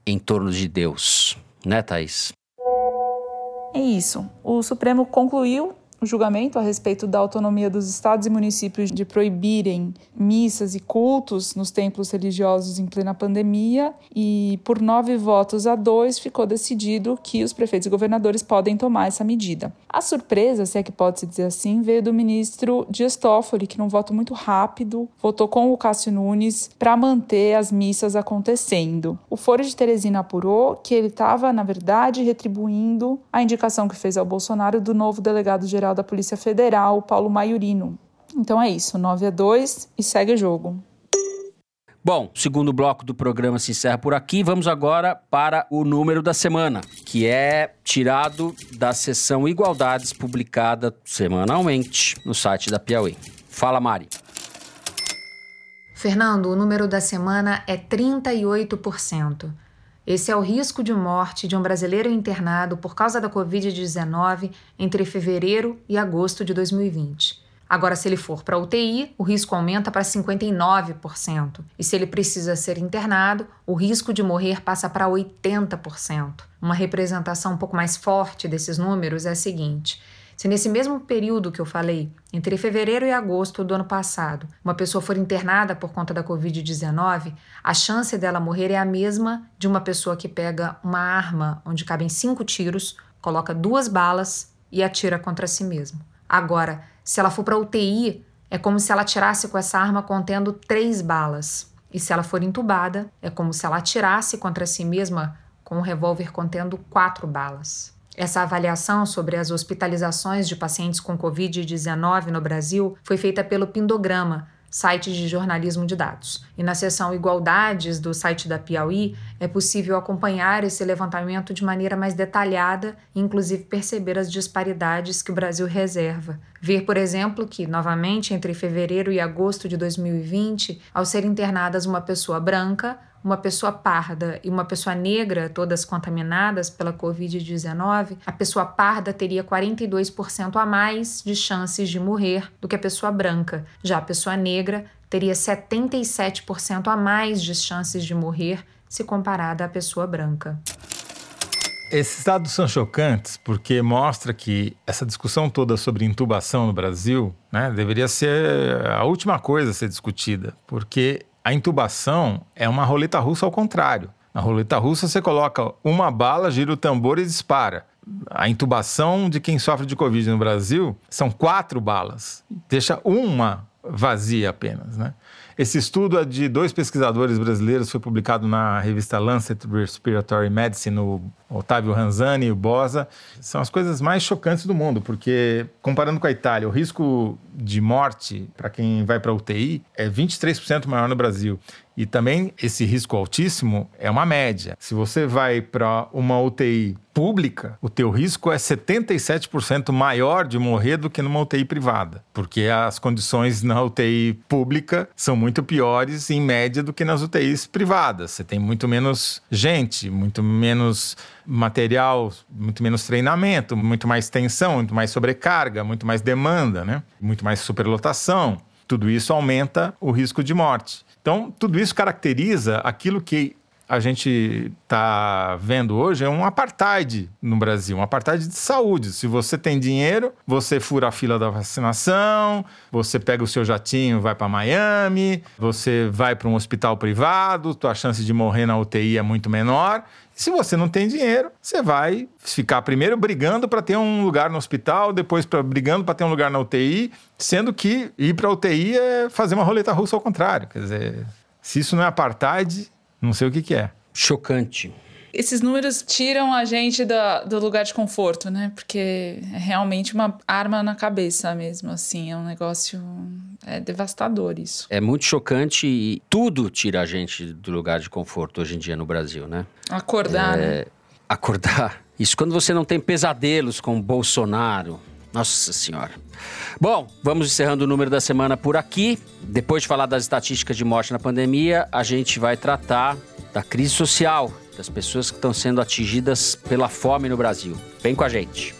[SPEAKER 2] em torno de Deus. Né, Thaís?
[SPEAKER 6] É isso. O Supremo concluiu o julgamento a respeito da autonomia dos estados e municípios de proibirem missas e cultos nos templos religiosos em plena pandemia, e por nove votos a dois ficou decidido que os prefeitos e governadores podem tomar essa medida. A surpresa, se é que pode se dizer assim, veio do ministro Dias Toffoli, que num voto muito rápido votou com o Cássio Nunes para manter as missas acontecendo. O Foro de Teresina apurou que ele estava, na verdade, retribuindo a indicação que fez ao Bolsonaro do novo delegado-geral da Polícia Federal, Paulo Maiorino. Então é isso, 9 a 2 e segue o jogo.
[SPEAKER 2] Bom, o segundo bloco do programa se encerra por aqui. Vamos agora para o número da semana, que é tirado da seção Igualdades, publicada semanalmente no site da Piauí. Fala, Mari.
[SPEAKER 11] Fernando, o número da semana é 38%. Esse é o risco de morte de um brasileiro internado por causa da Covid-19 entre fevereiro e agosto de 2020. Agora, se ele for para UTI, o risco aumenta para 59%. E se ele precisa ser internado, o risco de morrer passa para 80%. Uma representação um pouco mais forte desses números é a seguinte: se nesse mesmo período que eu falei, entre fevereiro e agosto do ano passado, uma pessoa for internada por conta da Covid-19, a chance dela morrer é a mesma de uma pessoa que pega uma arma onde cabem cinco tiros, coloca duas balas e atira contra si mesmo. Agora, se ela for para UTI, é como se ela atirasse com essa arma contendo três balas. E se ela for entubada, é como se ela atirasse contra si mesma com um revólver contendo quatro balas. Essa avaliação sobre as hospitalizações de pacientes com Covid-19 no Brasil foi feita pelo Pindograma, site de jornalismo de dados. E na seção Igualdades do site da Piauí é possível acompanhar esse levantamento de maneira mais detalhada e, inclusive, perceber as disparidades que o Brasil reserva. Ver, por exemplo, que, novamente, entre fevereiro e agosto de 2020, ao ser internadas uma pessoa branca, uma pessoa parda e uma pessoa negra, todas contaminadas pela Covid-19, a pessoa parda teria 42% a mais de chances de morrer do que a pessoa branca. Já a pessoa negra teria 77% a mais de chances de morrer se comparada à pessoa branca.
[SPEAKER 4] Esses dados são chocantes porque mostra que essa discussão toda sobre intubação no Brasil né, deveria ser a última coisa a ser discutida, porque a intubação é uma roleta russa ao contrário. Na roleta russa você coloca uma bala, gira o tambor e dispara. A intubação de quem sofre de Covid no Brasil são quatro balas. Deixa uma vazia apenas, né? Esse estudo é de dois pesquisadores brasileiros, foi publicado na revista Lancet Respiratory Medicine, o Otávio Ranzani e o Bosa. São as coisas mais chocantes do mundo, porque comparando com a Itália, o risco de morte para quem vai para UTI é 23% maior no Brasil. E também esse risco altíssimo é uma média. Se você vai para uma UTI pública, o teu risco é 77% maior de morrer do que numa UTI privada, porque as condições na UTI pública são muito piores em média do que nas UTIs privadas. Você tem muito menos gente, muito menos material, muito menos treinamento, muito mais tensão, muito mais sobrecarga, muito mais demanda, né? Muito mais superlotação. Tudo isso aumenta o risco de morte. Então, tudo isso caracteriza aquilo que a gente está vendo hoje é um apartheid no Brasil, um apartheid de saúde. Se você tem dinheiro, você fura a fila da vacinação, você pega o seu jatinho, vai para Miami, você vai para um hospital privado, tua chance de morrer na UTI é muito menor. E se você não tem dinheiro, você vai ficar primeiro brigando para ter um lugar no hospital, depois pra, brigando para ter um lugar na UTI, sendo que ir para UTI é fazer uma roleta russa ao contrário. Quer dizer, se isso não é apartheid, não sei o que, que é.
[SPEAKER 2] Chocante.
[SPEAKER 6] Esses números tiram a gente da, do lugar de conforto, né? Porque é realmente uma arma na cabeça mesmo, assim. É um negócio. É devastador isso.
[SPEAKER 2] É muito chocante e tudo tira a gente do lugar de conforto hoje em dia no Brasil, né?
[SPEAKER 6] Acordar, é... né?
[SPEAKER 2] Acordar. Isso quando você não tem pesadelos com Bolsonaro. Nossa Senhora. Bom, vamos encerrando o número da semana por aqui. Depois de falar das estatísticas de morte na pandemia, a gente vai tratar da crise social, das pessoas que estão sendo atingidas pela fome no Brasil. Vem com a gente.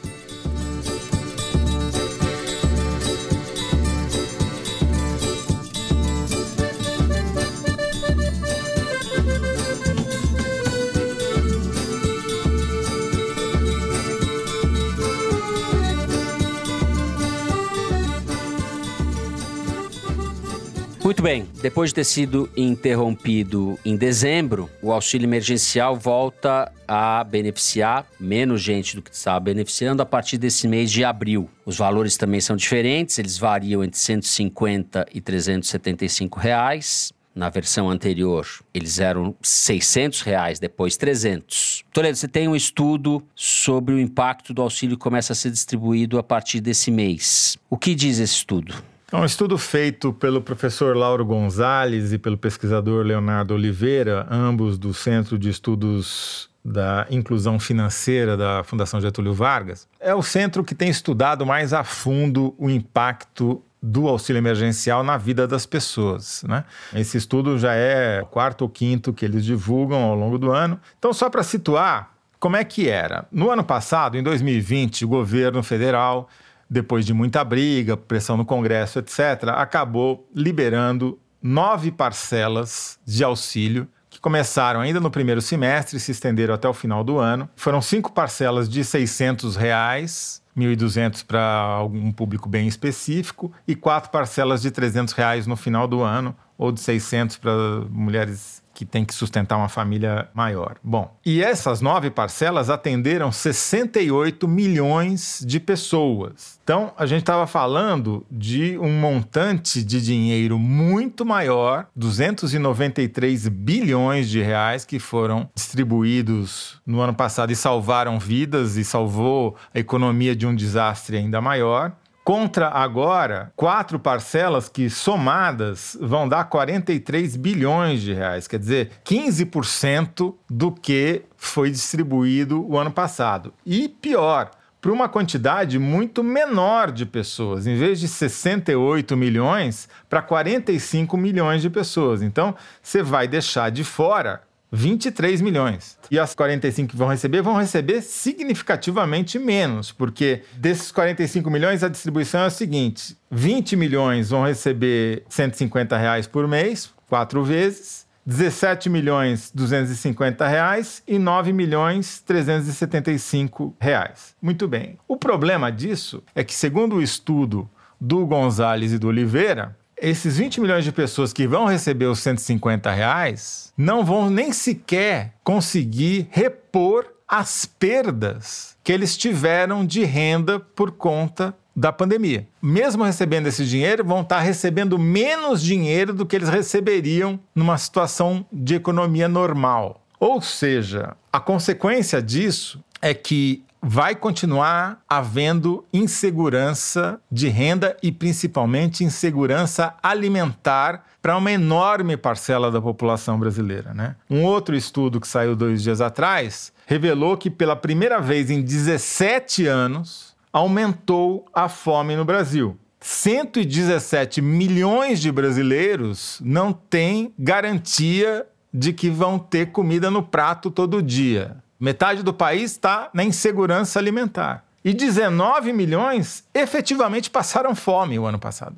[SPEAKER 2] Muito bem, depois de ter sido interrompido em dezembro, o auxílio emergencial volta a beneficiar menos gente do que estava beneficiando a partir desse mês de abril. Os valores também são diferentes, eles variam entre 150 e 375 reais. Na versão anterior, eles eram 600 reais, depois 300. Toledo, você tem um estudo sobre o impacto do auxílio que começa a ser distribuído a partir desse mês. O que diz esse estudo?
[SPEAKER 4] É um estudo feito pelo professor Lauro Gonzalez e pelo pesquisador Leonardo Oliveira, ambos do Centro de Estudos da Inclusão Financeira da Fundação Getúlio Vargas. É o centro que tem estudado mais a fundo o impacto do auxílio emergencial na vida das pessoas. Né? Esse estudo já é o quarto ou quinto que eles divulgam ao longo do ano. Então, só para situar, como é que era? No ano passado, em 2020, o governo federal, depois de muita briga, pressão no Congresso, etc., acabou liberando nove parcelas de auxílio que começaram ainda no primeiro semestre e se estenderam até o final do ano. Foram cinco parcelas de 600 reais 1.200 para algum público bem específico e quatro parcelas de 300 reais no final do ano ou de 600 para mulheres que tem que sustentar uma família maior. Bom, e essas nove parcelas atenderam 68 milhões de pessoas. Então, a gente estava falando de um montante de dinheiro muito maior, 293 bilhões de reais que foram distribuídos no ano passado e salvaram vidas e salvou a economia de um desastre ainda maior contra agora quatro parcelas que somadas vão dar 43 bilhões de reais, quer dizer, 15% do que foi distribuído o ano passado. E pior, para uma quantidade muito menor de pessoas, em vez de 68 milhões, para 45 milhões de pessoas. Então, você vai deixar de fora 23 milhões. E as 45 que vão receber vão receber significativamente menos, porque desses 45 milhões a distribuição é a seguinte: 20 milhões vão receber 150 reais por mês, quatro vezes. 17 milhões 250 reais e 9 milhões 375 reais. Muito bem. O problema disso é que, segundo o estudo do Gonzalez e do Oliveira, esses 20 milhões de pessoas que vão receber os 150 reais não vão nem sequer conseguir repor as perdas que eles tiveram de renda por conta da pandemia. Mesmo recebendo esse dinheiro, vão estar recebendo menos dinheiro do que eles receberiam numa situação de economia normal. Ou seja, a consequência disso é que vai continuar havendo insegurança de renda e principalmente insegurança alimentar para uma enorme parcela da população brasileira. Né? Um outro estudo que saiu dois dias atrás revelou que pela primeira vez em 17 anos aumentou a fome no Brasil. 117 milhões de brasileiros não têm garantia de que vão ter comida no prato todo dia. Metade do país está na insegurança alimentar. E 19 milhões efetivamente passaram fome o ano passado.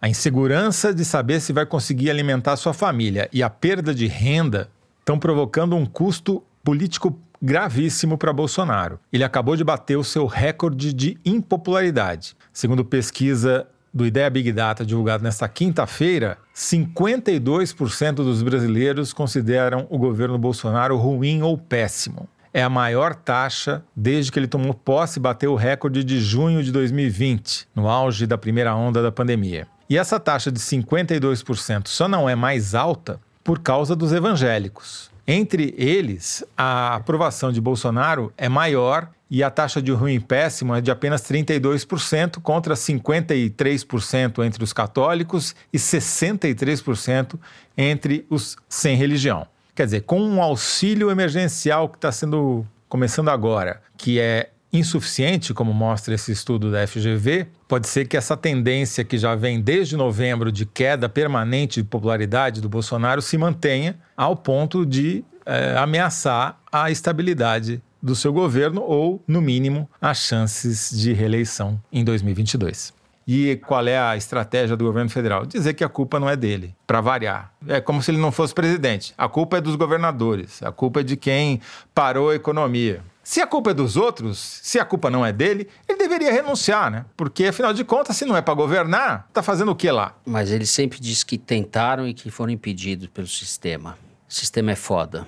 [SPEAKER 4] A insegurança de saber se vai conseguir alimentar sua família e a perda de renda estão provocando um custo político gravíssimo para Bolsonaro. Ele acabou de bater o seu recorde de impopularidade. Segundo pesquisa do Ideia Big Data divulgado nesta quinta-feira, 52% dos brasileiros consideram o governo Bolsonaro ruim ou péssimo é a maior taxa desde que ele tomou posse e bateu o recorde de junho de 2020, no auge da primeira onda da pandemia. E essa taxa de 52% só não é mais alta por causa dos evangélicos. Entre eles, a aprovação de Bolsonaro é maior e a taxa de ruim péssimo é de apenas 32% contra 53% entre os católicos e 63% entre os sem religião. Quer dizer, com um auxílio emergencial que está sendo começando agora, que é insuficiente, como mostra esse estudo da FGV, pode ser que essa tendência que já vem desde novembro de queda permanente de popularidade do Bolsonaro se mantenha ao ponto de é, ameaçar a estabilidade do seu governo ou, no mínimo, as chances de reeleição em 2022. E qual é a estratégia do governo federal? Dizer que a culpa não é dele, para variar. É como se ele não fosse presidente. A culpa é dos governadores, a culpa é de quem parou a economia. Se a culpa é dos outros, se a culpa não é dele, ele deveria renunciar, né? Porque, afinal de contas, se não é para governar, tá fazendo o que lá?
[SPEAKER 2] Mas ele sempre diz que tentaram e que foram impedidos pelo sistema. O sistema é foda,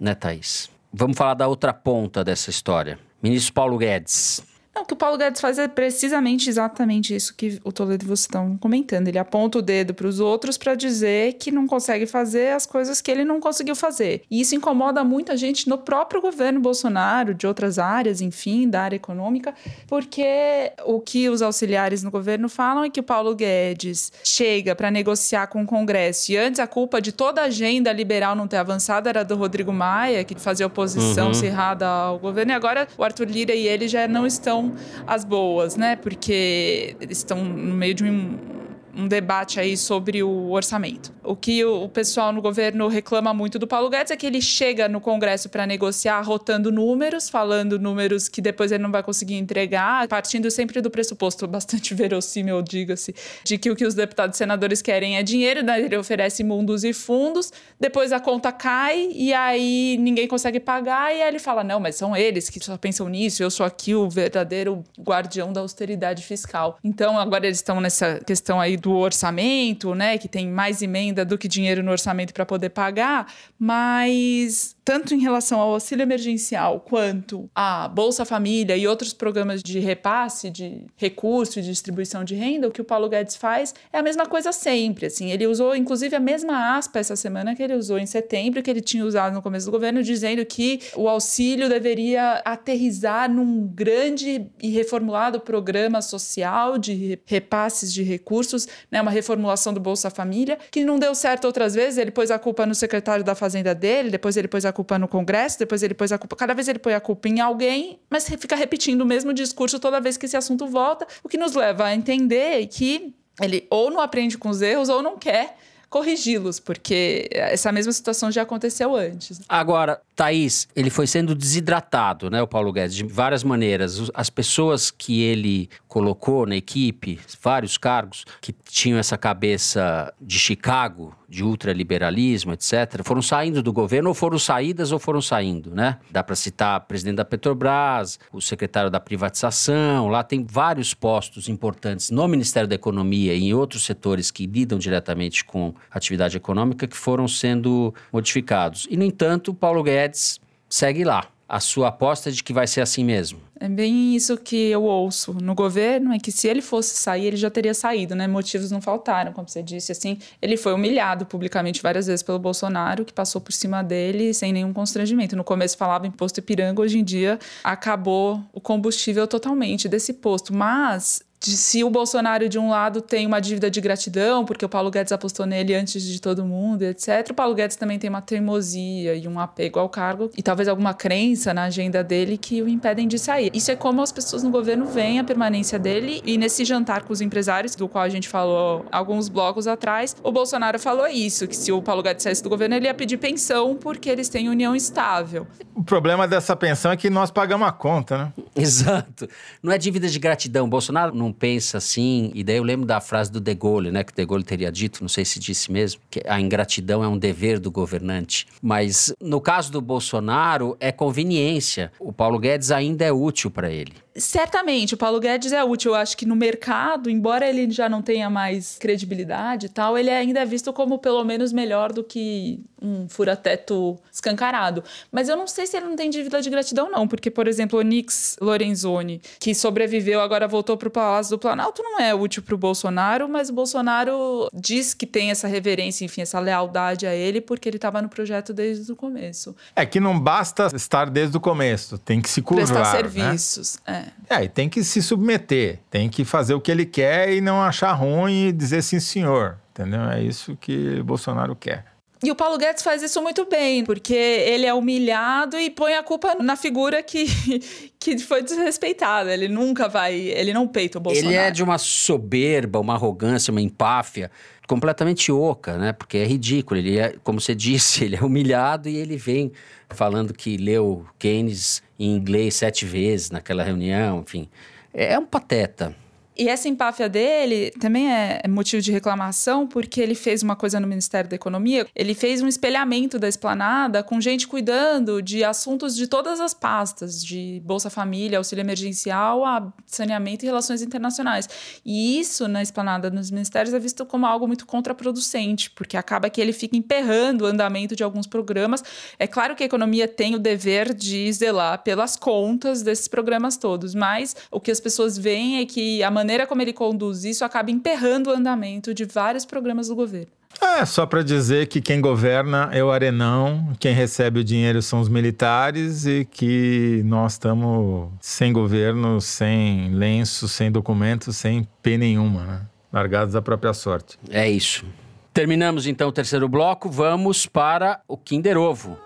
[SPEAKER 2] né, Thaís? Vamos falar da outra ponta dessa história. Ministro Paulo Guedes
[SPEAKER 6] Não, o que o Paulo Guedes faz é precisamente exatamente isso que o Toledo e você estão comentando. Ele aponta o dedo para os outros para dizer que não consegue fazer as coisas que ele não conseguiu fazer. E isso incomoda muita gente no próprio governo Bolsonaro, de outras áreas, enfim, da área econômica, porque o que os auxiliares no governo falam é que o Paulo Guedes chega para negociar com o Congresso e antes a culpa de toda a agenda liberal não ter avançado era do Rodrigo Maia, que fazia oposição uhum. cerrada ao governo, e agora o Arthur Lira e ele já não estão as boas, né? Porque eles estão no meio de um um debate aí sobre o orçamento. O que o pessoal no governo reclama muito do Paulo Guedes é que ele chega no Congresso para negociar rotando números, falando números que depois ele não vai conseguir entregar, partindo sempre do pressuposto bastante verossímil, diga-se, de que o que os deputados e senadores querem é dinheiro, né? ele oferece mundos e fundos, depois a conta cai e aí ninguém consegue pagar e aí ele fala: "Não, mas são eles que só pensam nisso, eu sou aqui o verdadeiro guardião da austeridade fiscal". Então, agora eles estão nessa questão aí do orçamento, né, que tem mais emenda do que dinheiro no orçamento para poder pagar, mas tanto em relação ao auxílio emergencial quanto à Bolsa Família e outros programas de repasse de recurso e distribuição de renda, o que o Paulo Guedes faz é a mesma coisa sempre. Assim, ele usou inclusive a mesma aspa essa semana que ele usou em setembro, que ele tinha usado no começo do governo, dizendo que o auxílio deveria aterrizar num grande e reformulado programa social de repasses de recursos, né, uma reformulação do Bolsa Família, que não deu certo outras vezes. Ele pôs a culpa no secretário da Fazenda dele, depois ele pôs a culpa no Congresso, depois ele pôs a culpa. Cada vez ele põe a culpa em alguém, mas fica repetindo o mesmo discurso toda vez que esse assunto volta, o que nos leva a entender que ele ou não aprende com os erros ou não quer corrigi-los, porque essa mesma situação já aconteceu antes.
[SPEAKER 2] Agora, Thaís, ele foi sendo desidratado, né, o Paulo Guedes, de várias maneiras. As pessoas que ele colocou na equipe, vários cargos, que tinham essa cabeça de Chicago, de ultraliberalismo, etc., foram saindo do governo, ou foram saídas ou foram saindo, né? Dá para citar o presidente da Petrobras, o secretário da privatização, lá tem vários postos importantes no Ministério da Economia e em outros setores que lidam diretamente com atividade econômica que foram sendo modificados. E, no entanto, Paulo Guedes segue lá. A sua aposta de que vai ser assim mesmo?
[SPEAKER 6] É bem isso que eu ouço no governo, é que se ele fosse sair, ele já teria saído, né? Motivos não faltaram, como você disse, assim, ele foi humilhado publicamente várias vezes pelo Bolsonaro, que passou por cima dele sem nenhum constrangimento. No começo falava imposto Ipiranga, hoje em dia acabou o combustível totalmente desse posto, mas de se o Bolsonaro, de um lado, tem uma dívida de gratidão, porque o Paulo Guedes apostou nele antes de todo mundo, etc. O Paulo Guedes também tem uma teimosia e um apego ao cargo e talvez alguma crença na agenda dele que o impedem de sair. Isso é como as pessoas no governo veem a permanência dele. E nesse jantar com os empresários, do qual a gente falou alguns blocos atrás, o Bolsonaro falou isso: que se o Paulo Guedes saísse do governo, ele ia pedir pensão porque eles têm união estável.
[SPEAKER 4] O problema dessa pensão é que nós pagamos a conta, né?
[SPEAKER 2] Exato. Não é dívida de gratidão. O Bolsonaro não pensa assim. E daí eu lembro da frase do De Gaulle, né? Que De Gaulle teria dito, não sei se disse mesmo, que a ingratidão é um dever do governante. Mas no caso do Bolsonaro, é conveniência. O Paulo Guedes ainda é útil para ele.
[SPEAKER 6] Certamente, o Paulo Guedes é útil. Eu acho que no mercado, embora ele já não tenha mais credibilidade e tal, ele ainda é visto como pelo menos melhor do que um fura-teto escancarado. Mas eu não sei se ele não tem dívida de gratidão, não, porque, por exemplo, o Nix Lorenzoni, que sobreviveu, agora voltou para o Palácio do Planalto, não é útil para o Bolsonaro, mas o Bolsonaro diz que tem essa reverência, enfim, essa lealdade a ele, porque ele estava no projeto desde o começo.
[SPEAKER 4] É que não basta estar desde o começo, tem que se curvar.
[SPEAKER 6] Prestar
[SPEAKER 4] né?
[SPEAKER 6] serviços,
[SPEAKER 4] né? é. É, e tem que se submeter, tem que fazer o que ele quer e não achar ruim e dizer sim, senhor. Entendeu? É isso que Bolsonaro quer.
[SPEAKER 6] E o Paulo Guedes faz isso muito bem, porque ele é humilhado e põe a culpa na figura que, que foi desrespeitada. Ele nunca vai. Ele não peita o Bolsonaro.
[SPEAKER 2] Ele é de uma soberba, uma arrogância, uma empáfia completamente oca, né? Porque é ridículo. Ele é, como você disse, ele é humilhado e ele vem falando que leu Keynes em inglês sete vezes naquela reunião, enfim. É um pateta.
[SPEAKER 6] E essa empáfia dele também é motivo de reclamação, porque ele fez uma coisa no Ministério da Economia, ele fez um espelhamento da esplanada com gente cuidando de assuntos de todas as pastas, de Bolsa Família, auxílio emergencial, a saneamento e relações internacionais. E isso na esplanada nos ministérios é visto como algo muito contraproducente, porque acaba que ele fica emperrando o andamento de alguns programas. É claro que a economia tem o dever de zelar pelas contas desses programas todos, mas o que as pessoas veem é que a maneira como ele conduz isso acaba emperrando o andamento de vários programas do governo.
[SPEAKER 4] É, só para dizer que quem governa é o Arenão, quem recebe o dinheiro são os militares e que nós estamos sem governo, sem lenço, sem documentos, sem P nenhuma, né? largados à própria sorte.
[SPEAKER 2] É isso. Terminamos então o terceiro bloco, vamos para o Kinder Ovo.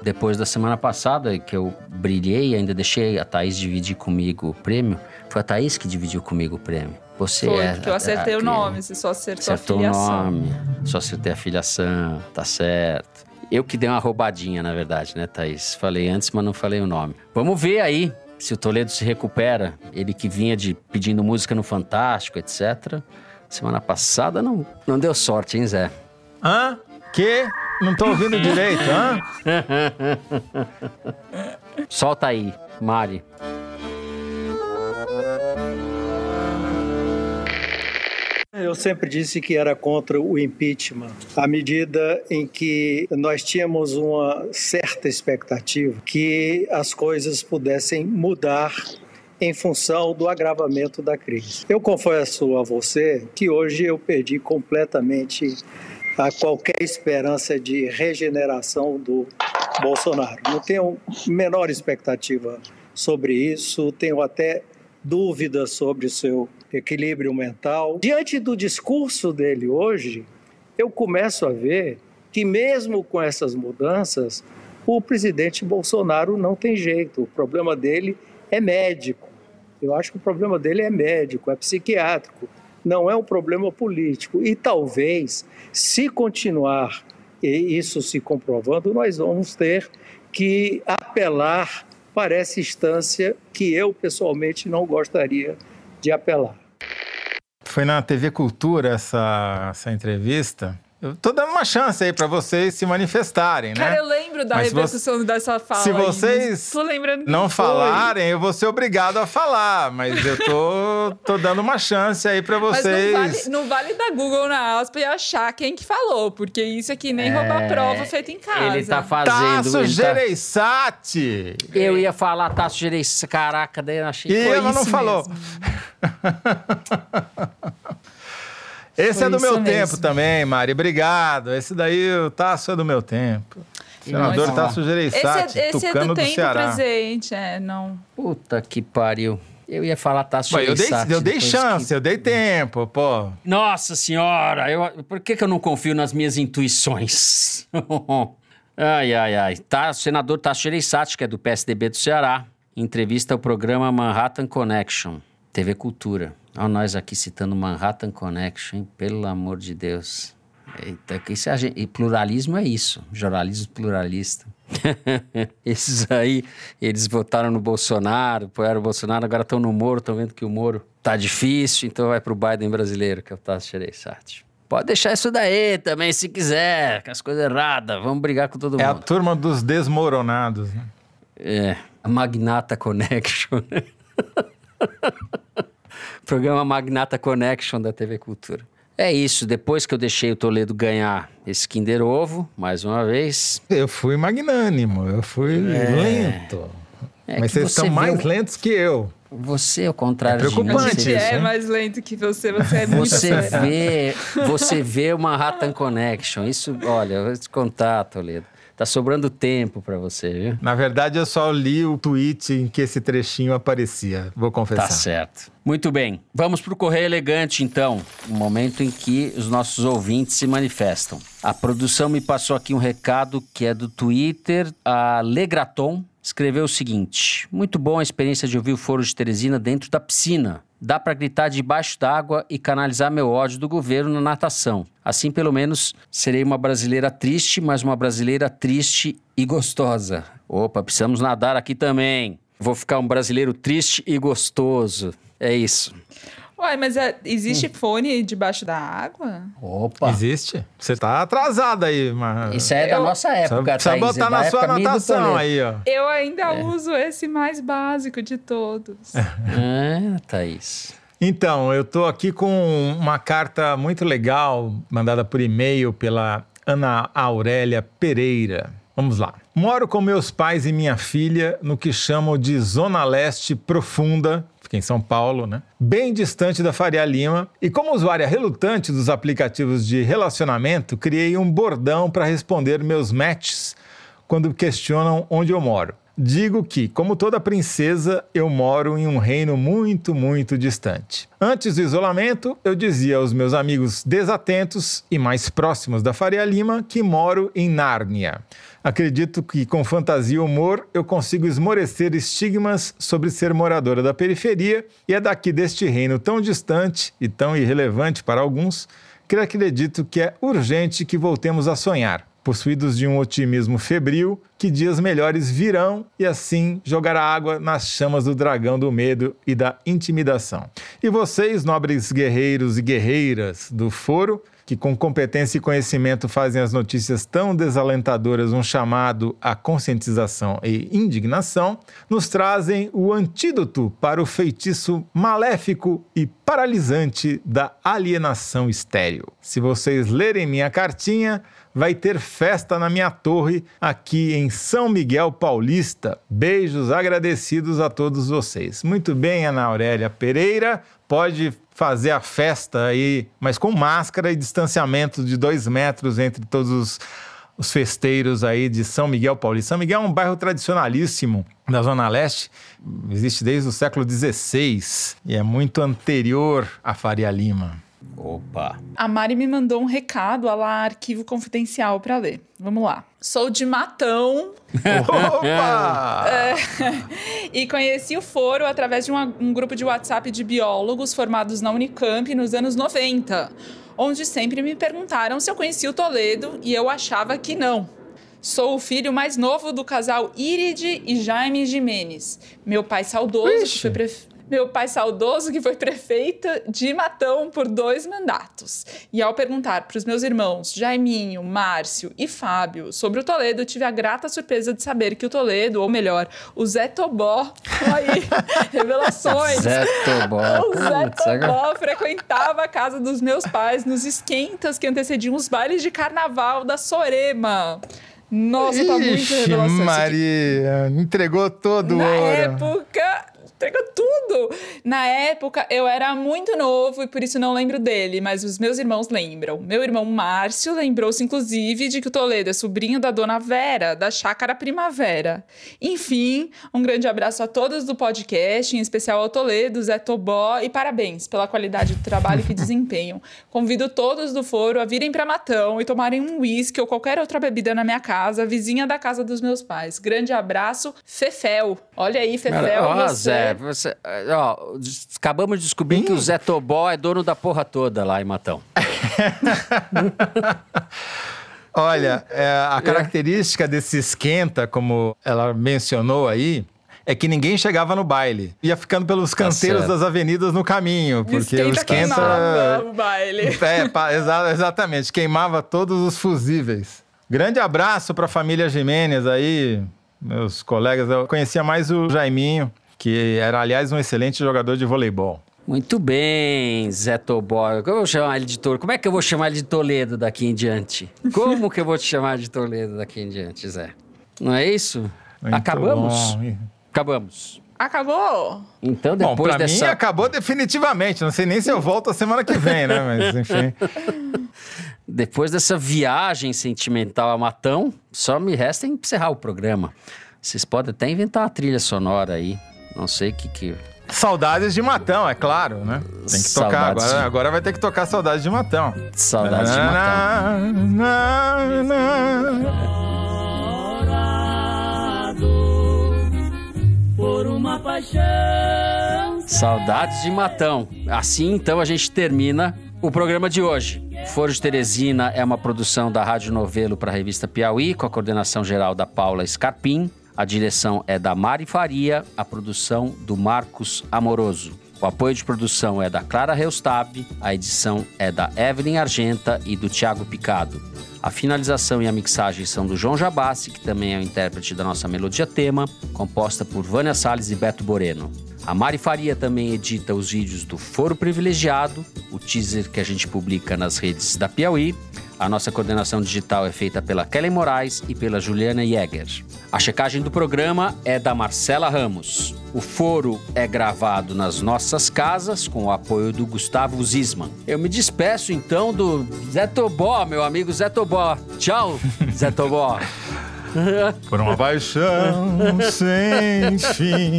[SPEAKER 2] Depois da semana passada, que eu brilhei, ainda deixei a Thaís dividir comigo o prêmio. Foi a Thaís que dividiu comigo o prêmio. Você
[SPEAKER 6] Foi,
[SPEAKER 2] é.
[SPEAKER 6] porque eu acertei o nome, você só acertou,
[SPEAKER 2] acertou
[SPEAKER 6] a filiação.
[SPEAKER 2] o nome, só acertei a filiação, tá certo. Eu que dei uma roubadinha, na verdade, né, Thaís? Falei antes, mas não falei o nome. Vamos ver aí se o Toledo se recupera. Ele que vinha de pedindo música no Fantástico, etc. Semana passada não, não deu sorte, hein, Zé?
[SPEAKER 4] Hã? Que? Não tô ouvindo direito, hã?
[SPEAKER 2] Solta aí, Mari.
[SPEAKER 12] Eu sempre disse que era contra o impeachment, à medida em que nós tínhamos uma certa expectativa que as coisas pudessem mudar em função do agravamento da crise. Eu confesso a você que hoje eu perdi completamente a qualquer esperança de regeneração do Bolsonaro. Não tenho menor expectativa sobre isso, tenho até dúvidas sobre o seu equilíbrio mental. Diante do discurso dele hoje, eu começo a ver que, mesmo com essas mudanças, o presidente Bolsonaro não tem jeito. O problema dele é médico. Eu acho que o problema dele é médico, é psiquiátrico, não é um problema político. E talvez, se continuar isso se comprovando, nós vamos ter que apelar para essa instância que eu pessoalmente não gostaria de apelar.
[SPEAKER 4] Foi na TV Cultura essa, essa entrevista. Eu tô dando uma chance aí para vocês se manifestarem, né?
[SPEAKER 6] Cara, eu lembro da
[SPEAKER 4] Mas
[SPEAKER 6] repercussão dessa fala.
[SPEAKER 4] Se vocês
[SPEAKER 6] mas tô lembrando que
[SPEAKER 4] não
[SPEAKER 6] foi.
[SPEAKER 4] falarem, eu vou ser obrigado a falar. Mas eu tô, tô dando uma chance aí para
[SPEAKER 6] Mas
[SPEAKER 4] vocês.
[SPEAKER 6] não vale, não vale dar Google na aspa e achar quem que falou, porque isso aqui nem roubar prova feita em casa.
[SPEAKER 2] Ele tá fazendo.
[SPEAKER 4] Tasso
[SPEAKER 2] ele tá-
[SPEAKER 4] Gereissati!
[SPEAKER 2] Eu ia falar Tasso Gereissati. Caraca, daí eu achei
[SPEAKER 4] E
[SPEAKER 2] que foi
[SPEAKER 4] ela não
[SPEAKER 2] isso
[SPEAKER 4] falou. Esse
[SPEAKER 2] Foi
[SPEAKER 4] é do meu
[SPEAKER 2] mesmo.
[SPEAKER 4] tempo também, Mari. Obrigado. Esse daí, o Tasso é do meu tempo. Senador
[SPEAKER 6] Mas-
[SPEAKER 4] Tasso Gereissati,
[SPEAKER 6] Esse é, esse é
[SPEAKER 4] tucano
[SPEAKER 6] do
[SPEAKER 4] do,
[SPEAKER 6] tempo
[SPEAKER 4] Ceará.
[SPEAKER 6] presente, é, não.
[SPEAKER 2] Puta que pariu. Eu ia falar Tasso
[SPEAKER 4] Ué, eu dei, eu dei chance,
[SPEAKER 2] que-
[SPEAKER 4] eu dei tempo, pô.
[SPEAKER 2] Nossa senhora, eu, por que, que eu não confio nas minhas intuições? ai, ai, ai. Tá, o senador Tasso Gereissati, que é do PSDB do Ceará, entrevista ao programa Manhattan Connection, TV Cultura. Olha nós aqui citando Manhattan Connection, hein? Pelo amor de Deus. Eita, que isso é a e pluralismo é isso, jornalismo pluralista. Esses aí, eles votaram no Bolsonaro, apoiaram o Bolsonaro, agora estão no Moro, estão vendo que o Moro tá difícil, então vai pro Biden brasileiro, que é o Tasso Gereissati. Pode deixar isso daí também, se quiser, com as coisas erradas, vamos brigar com todo
[SPEAKER 4] É a
[SPEAKER 2] mundo.
[SPEAKER 4] turma dos desmoronados. né?
[SPEAKER 2] É, a Magnata Connection. né? Programa Magnata Connection da TV Cultura. É isso, depois que eu deixei o Toledo ganhar esse Kinder Ovo, mais uma vez.
[SPEAKER 4] Eu fui magnânimo, eu fui lento.
[SPEAKER 2] É
[SPEAKER 4] Mas vocês
[SPEAKER 2] você
[SPEAKER 4] estão mais
[SPEAKER 2] o-
[SPEAKER 4] lentos que eu.
[SPEAKER 2] Você, ao contrário
[SPEAKER 4] É
[SPEAKER 2] de mim,
[SPEAKER 4] preocupante
[SPEAKER 6] A
[SPEAKER 2] você,
[SPEAKER 6] é mais lento que você, você é muito
[SPEAKER 2] você
[SPEAKER 6] acelerado.
[SPEAKER 2] vê, você vê o Manhattan Connection. Isso, olha, eu vou te contar, Toledo. Tá sobrando tempo pra você, viu?
[SPEAKER 4] Na verdade, eu só li o tweet em que esse trechinho aparecia. Vou confessar.
[SPEAKER 2] Tá certo. Muito bem. Vamos para o Correio Elegante, então. O momento em que os nossos ouvintes se manifestam. A produção me passou aqui um recado que é do Twitter. A Legraton escreveu o seguinte: Muito bom a experiência de ouvir o Foro de Teresina dentro da piscina. Dá para gritar debaixo d'água e canalizar meu ódio do governo na natação. Assim, pelo menos, serei uma brasileira triste, mas uma brasileira triste e gostosa. Opa, precisamos nadar aqui também. Vou ficar um brasileiro triste e gostoso. É isso.
[SPEAKER 6] Uai, mas é, existe fone debaixo da água?
[SPEAKER 2] Opa.
[SPEAKER 4] Existe? Você tá atrasado aí, mas...
[SPEAKER 2] Isso é da
[SPEAKER 6] Eu-
[SPEAKER 2] nossa época,
[SPEAKER 4] Precisa
[SPEAKER 2] Thaís,
[SPEAKER 4] botar
[SPEAKER 2] é da
[SPEAKER 4] na sua
[SPEAKER 2] época minha do
[SPEAKER 4] anotação
[SPEAKER 2] Toledo.
[SPEAKER 4] aí, ó.
[SPEAKER 6] Eu ainda uso esse mais básico de todos.
[SPEAKER 2] Ah, Thaís.
[SPEAKER 4] Então, eu tô aqui com uma carta muito legal, mandada por e-mail pela Ana Aurélia Pereira. Vamos lá. Moro com meus pais e minha filha no que chamam de Zona Leste Profunda, fica em São Paulo, né? Bem distante da Faria Lima. E como usuária relutante dos aplicativos de relacionamento, criei um bordão para responder meus matches quando questionam onde eu moro. Digo que, como toda princesa, eu moro em um reino muito, muito distante. Antes do isolamento, eu dizia aos meus amigos desatentos e mais próximos da Faria Lima que moro em Nárnia. Acredito que com fantasia e humor eu consigo esmorecer estigmas sobre ser moradora da periferia e é daqui deste reino tão distante e tão irrelevante para alguns que acredito que é urgente que voltemos a sonhar possuídos de um otimismo febril, que dias melhores virão e assim jogar a água nas chamas do dragão do medo e da intimidação. E vocês, nobres guerreiros e guerreiras do foro, que com competência e conhecimento fazem as notícias tão desalentadoras um chamado à conscientização e indignação, nos trazem o antídoto para o feitiço maléfico e paralisante da alienação estéril. Se vocês lerem minha cartinha, vai ter festa na minha torre aqui em São Miguel Paulista. Beijos agradecidos a todos vocês. Muito bem, Ana Aurélia Pereira, pode fazer a festa aí, mas com máscara e distanciamento de dois metros entre todos os, os festeiros aí de São Miguel Paulista. São Miguel é um bairro tradicionalíssimo da Zona Leste, existe desde o século XVI e é muito anterior à Faria Lima.
[SPEAKER 2] Opa.
[SPEAKER 6] A Mari me mandou um recado a lá arquivo confidencial para ler. Vamos lá. Sou de Matão
[SPEAKER 4] Opa!
[SPEAKER 6] é, e conheci o foro através de uma- um grupo de WhatsApp de biólogos formados na Unicamp nos anos 90, onde sempre me perguntaram se eu conhecia o Toledo e eu achava que não. Sou o filho mais novo do casal Iride e Jaime Jimenez. Meu pai saudoso, que foi pref... Meu pai saudoso, que foi prefeita de Matão por dois mandatos. E ao perguntar para os meus irmãos Jaiminho, Márcio e Fábio sobre o Toledo, tive a grata surpresa de saber que o Toledo, ou melhor, o Zé Tobó, aí, revelações.
[SPEAKER 2] Zé Tobó.
[SPEAKER 6] O Zé Tobó frequentava a casa dos meus pais nos esquentas que antecediam os bailes de carnaval da Sorema. Nossa, tá muito
[SPEAKER 4] Ixi,
[SPEAKER 6] revelação. isso aqui.
[SPEAKER 4] Maria, entregou todo o
[SPEAKER 6] Na
[SPEAKER 4] ouro.
[SPEAKER 6] época, entregou tudo. Na época, eu era muito novo e por isso não lembro dele, mas os meus irmãos lembram. Meu irmão Márcio lembrou-se, inclusive, de que o Toledo é sobrinho da dona Vera, da Chácara Primavera. Enfim, um grande abraço a todos do podcast, em especial ao Toledo, Zé Tobó, e parabéns pela qualidade do trabalho que desempenham. Convido todos do foro a virem para Matão e tomarem um uísque ou qualquer outra bebida na minha casa, vizinha da casa dos meus pais. Grande abraço, Fefel. Olha aí, Fefel,
[SPEAKER 2] Cara, ó,
[SPEAKER 6] você.
[SPEAKER 2] Zé, você, ó, des- acabamos de descobrir que o Zé Tobó é dono da porra toda lá em Matão.
[SPEAKER 4] Olha, é, a característica desse esquenta, como ela mencionou aí, é que ninguém chegava no baile. Ia ficando pelos canteiros
[SPEAKER 2] certo.
[SPEAKER 4] das avenidas no caminho, porque o
[SPEAKER 6] Esquenta
[SPEAKER 4] esquenta...
[SPEAKER 6] queimava o baile.
[SPEAKER 4] É, pa- exa- exatamente, queimava todos os fusíveis. Grande abraço para a família Jimenez aí, meus colegas. Eu conhecia mais o Jaiminho, que era, aliás, um excelente jogador de voleibol.
[SPEAKER 2] Muito bem, Zé Tobó. Como eu vou chamar ele de Toledo? Como é que eu vou chamar ele de Toledo daqui em diante? Como que eu vou te chamar de Toledo daqui em diante, Zé? Não é isso?
[SPEAKER 4] Muito
[SPEAKER 2] Acabamos?
[SPEAKER 4] bom.
[SPEAKER 2] Acabamos.
[SPEAKER 6] Acabou?
[SPEAKER 2] Então,
[SPEAKER 4] Bom,
[SPEAKER 2] depois
[SPEAKER 4] pra
[SPEAKER 2] dessa...
[SPEAKER 4] mim acabou definitivamente. Não sei nem se eu volto a semana que vem, né? Mas enfim.
[SPEAKER 2] Depois dessa viagem sentimental a Matão, só me resta encerrar o programa. Vocês podem até inventar uma trilha sonora aí. Não sei o que que...
[SPEAKER 4] Saudades de Matão, é claro, né? Tem que tocar.
[SPEAKER 2] Saudades
[SPEAKER 4] Agora,
[SPEAKER 2] de-
[SPEAKER 4] agora vai ter que tocar Saudades de Matão.
[SPEAKER 2] Saudades de Matão.
[SPEAKER 4] Na, na, na.
[SPEAKER 2] Saudades de Matão. Assim, então, a gente termina o programa de hoje. Foro de Teresina é uma produção da Rádio Novelo para a revista Piauí, com a coordenação geral da Paula Scarpim. A direção é da Mari Faria, a produção do Marcos Amoroso. O apoio de produção é da Clara Reustab, a edição é da Evelyn Argenta e do Thiago Picado. A finalização e a mixagem são do João Jabassi, que também é o intérprete da nossa melodia tema, composta por Vânia Salles e Beto Boreno. A Mari Faria também edita os vídeos do Foro Privilegiado, o teaser que a gente publica nas redes da Piauí. A nossa coordenação digital é feita pela Kelly Moraes e pela Juliana Jäger. A checagem do programa é da Marcela Ramos. O foro é gravado nas nossas casas com o apoio do Gustavo Zisman. Eu me despeço então do Zé Tobó, meu amigo Zé Tobó. Tchau, Zé Tobó.
[SPEAKER 4] Por uma paixão sem fim,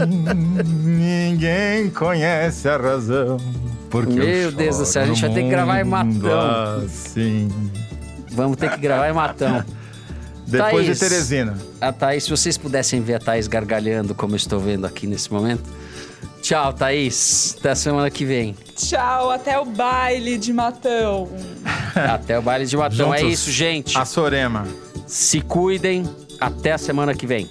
[SPEAKER 4] ninguém conhece a razão. Porque
[SPEAKER 2] Meu Deus do céu, a gente vai ter que gravar em Matão.
[SPEAKER 4] Assim.
[SPEAKER 2] Vamos ter que gravar em Matão.
[SPEAKER 4] Depois
[SPEAKER 2] Thaís,
[SPEAKER 4] de Teresina.
[SPEAKER 2] A Thaís, se vocês pudessem ver a Thaís gargalhando como eu estou vendo aqui nesse momento. Tchau, Thaís. Até a semana que vem.
[SPEAKER 6] Tchau, até o baile de Matão.
[SPEAKER 2] Até o baile de Matão. É
[SPEAKER 4] Juntos,
[SPEAKER 2] isso, gente.
[SPEAKER 4] A Sorema.
[SPEAKER 2] Se cuidem. Até a semana que vem.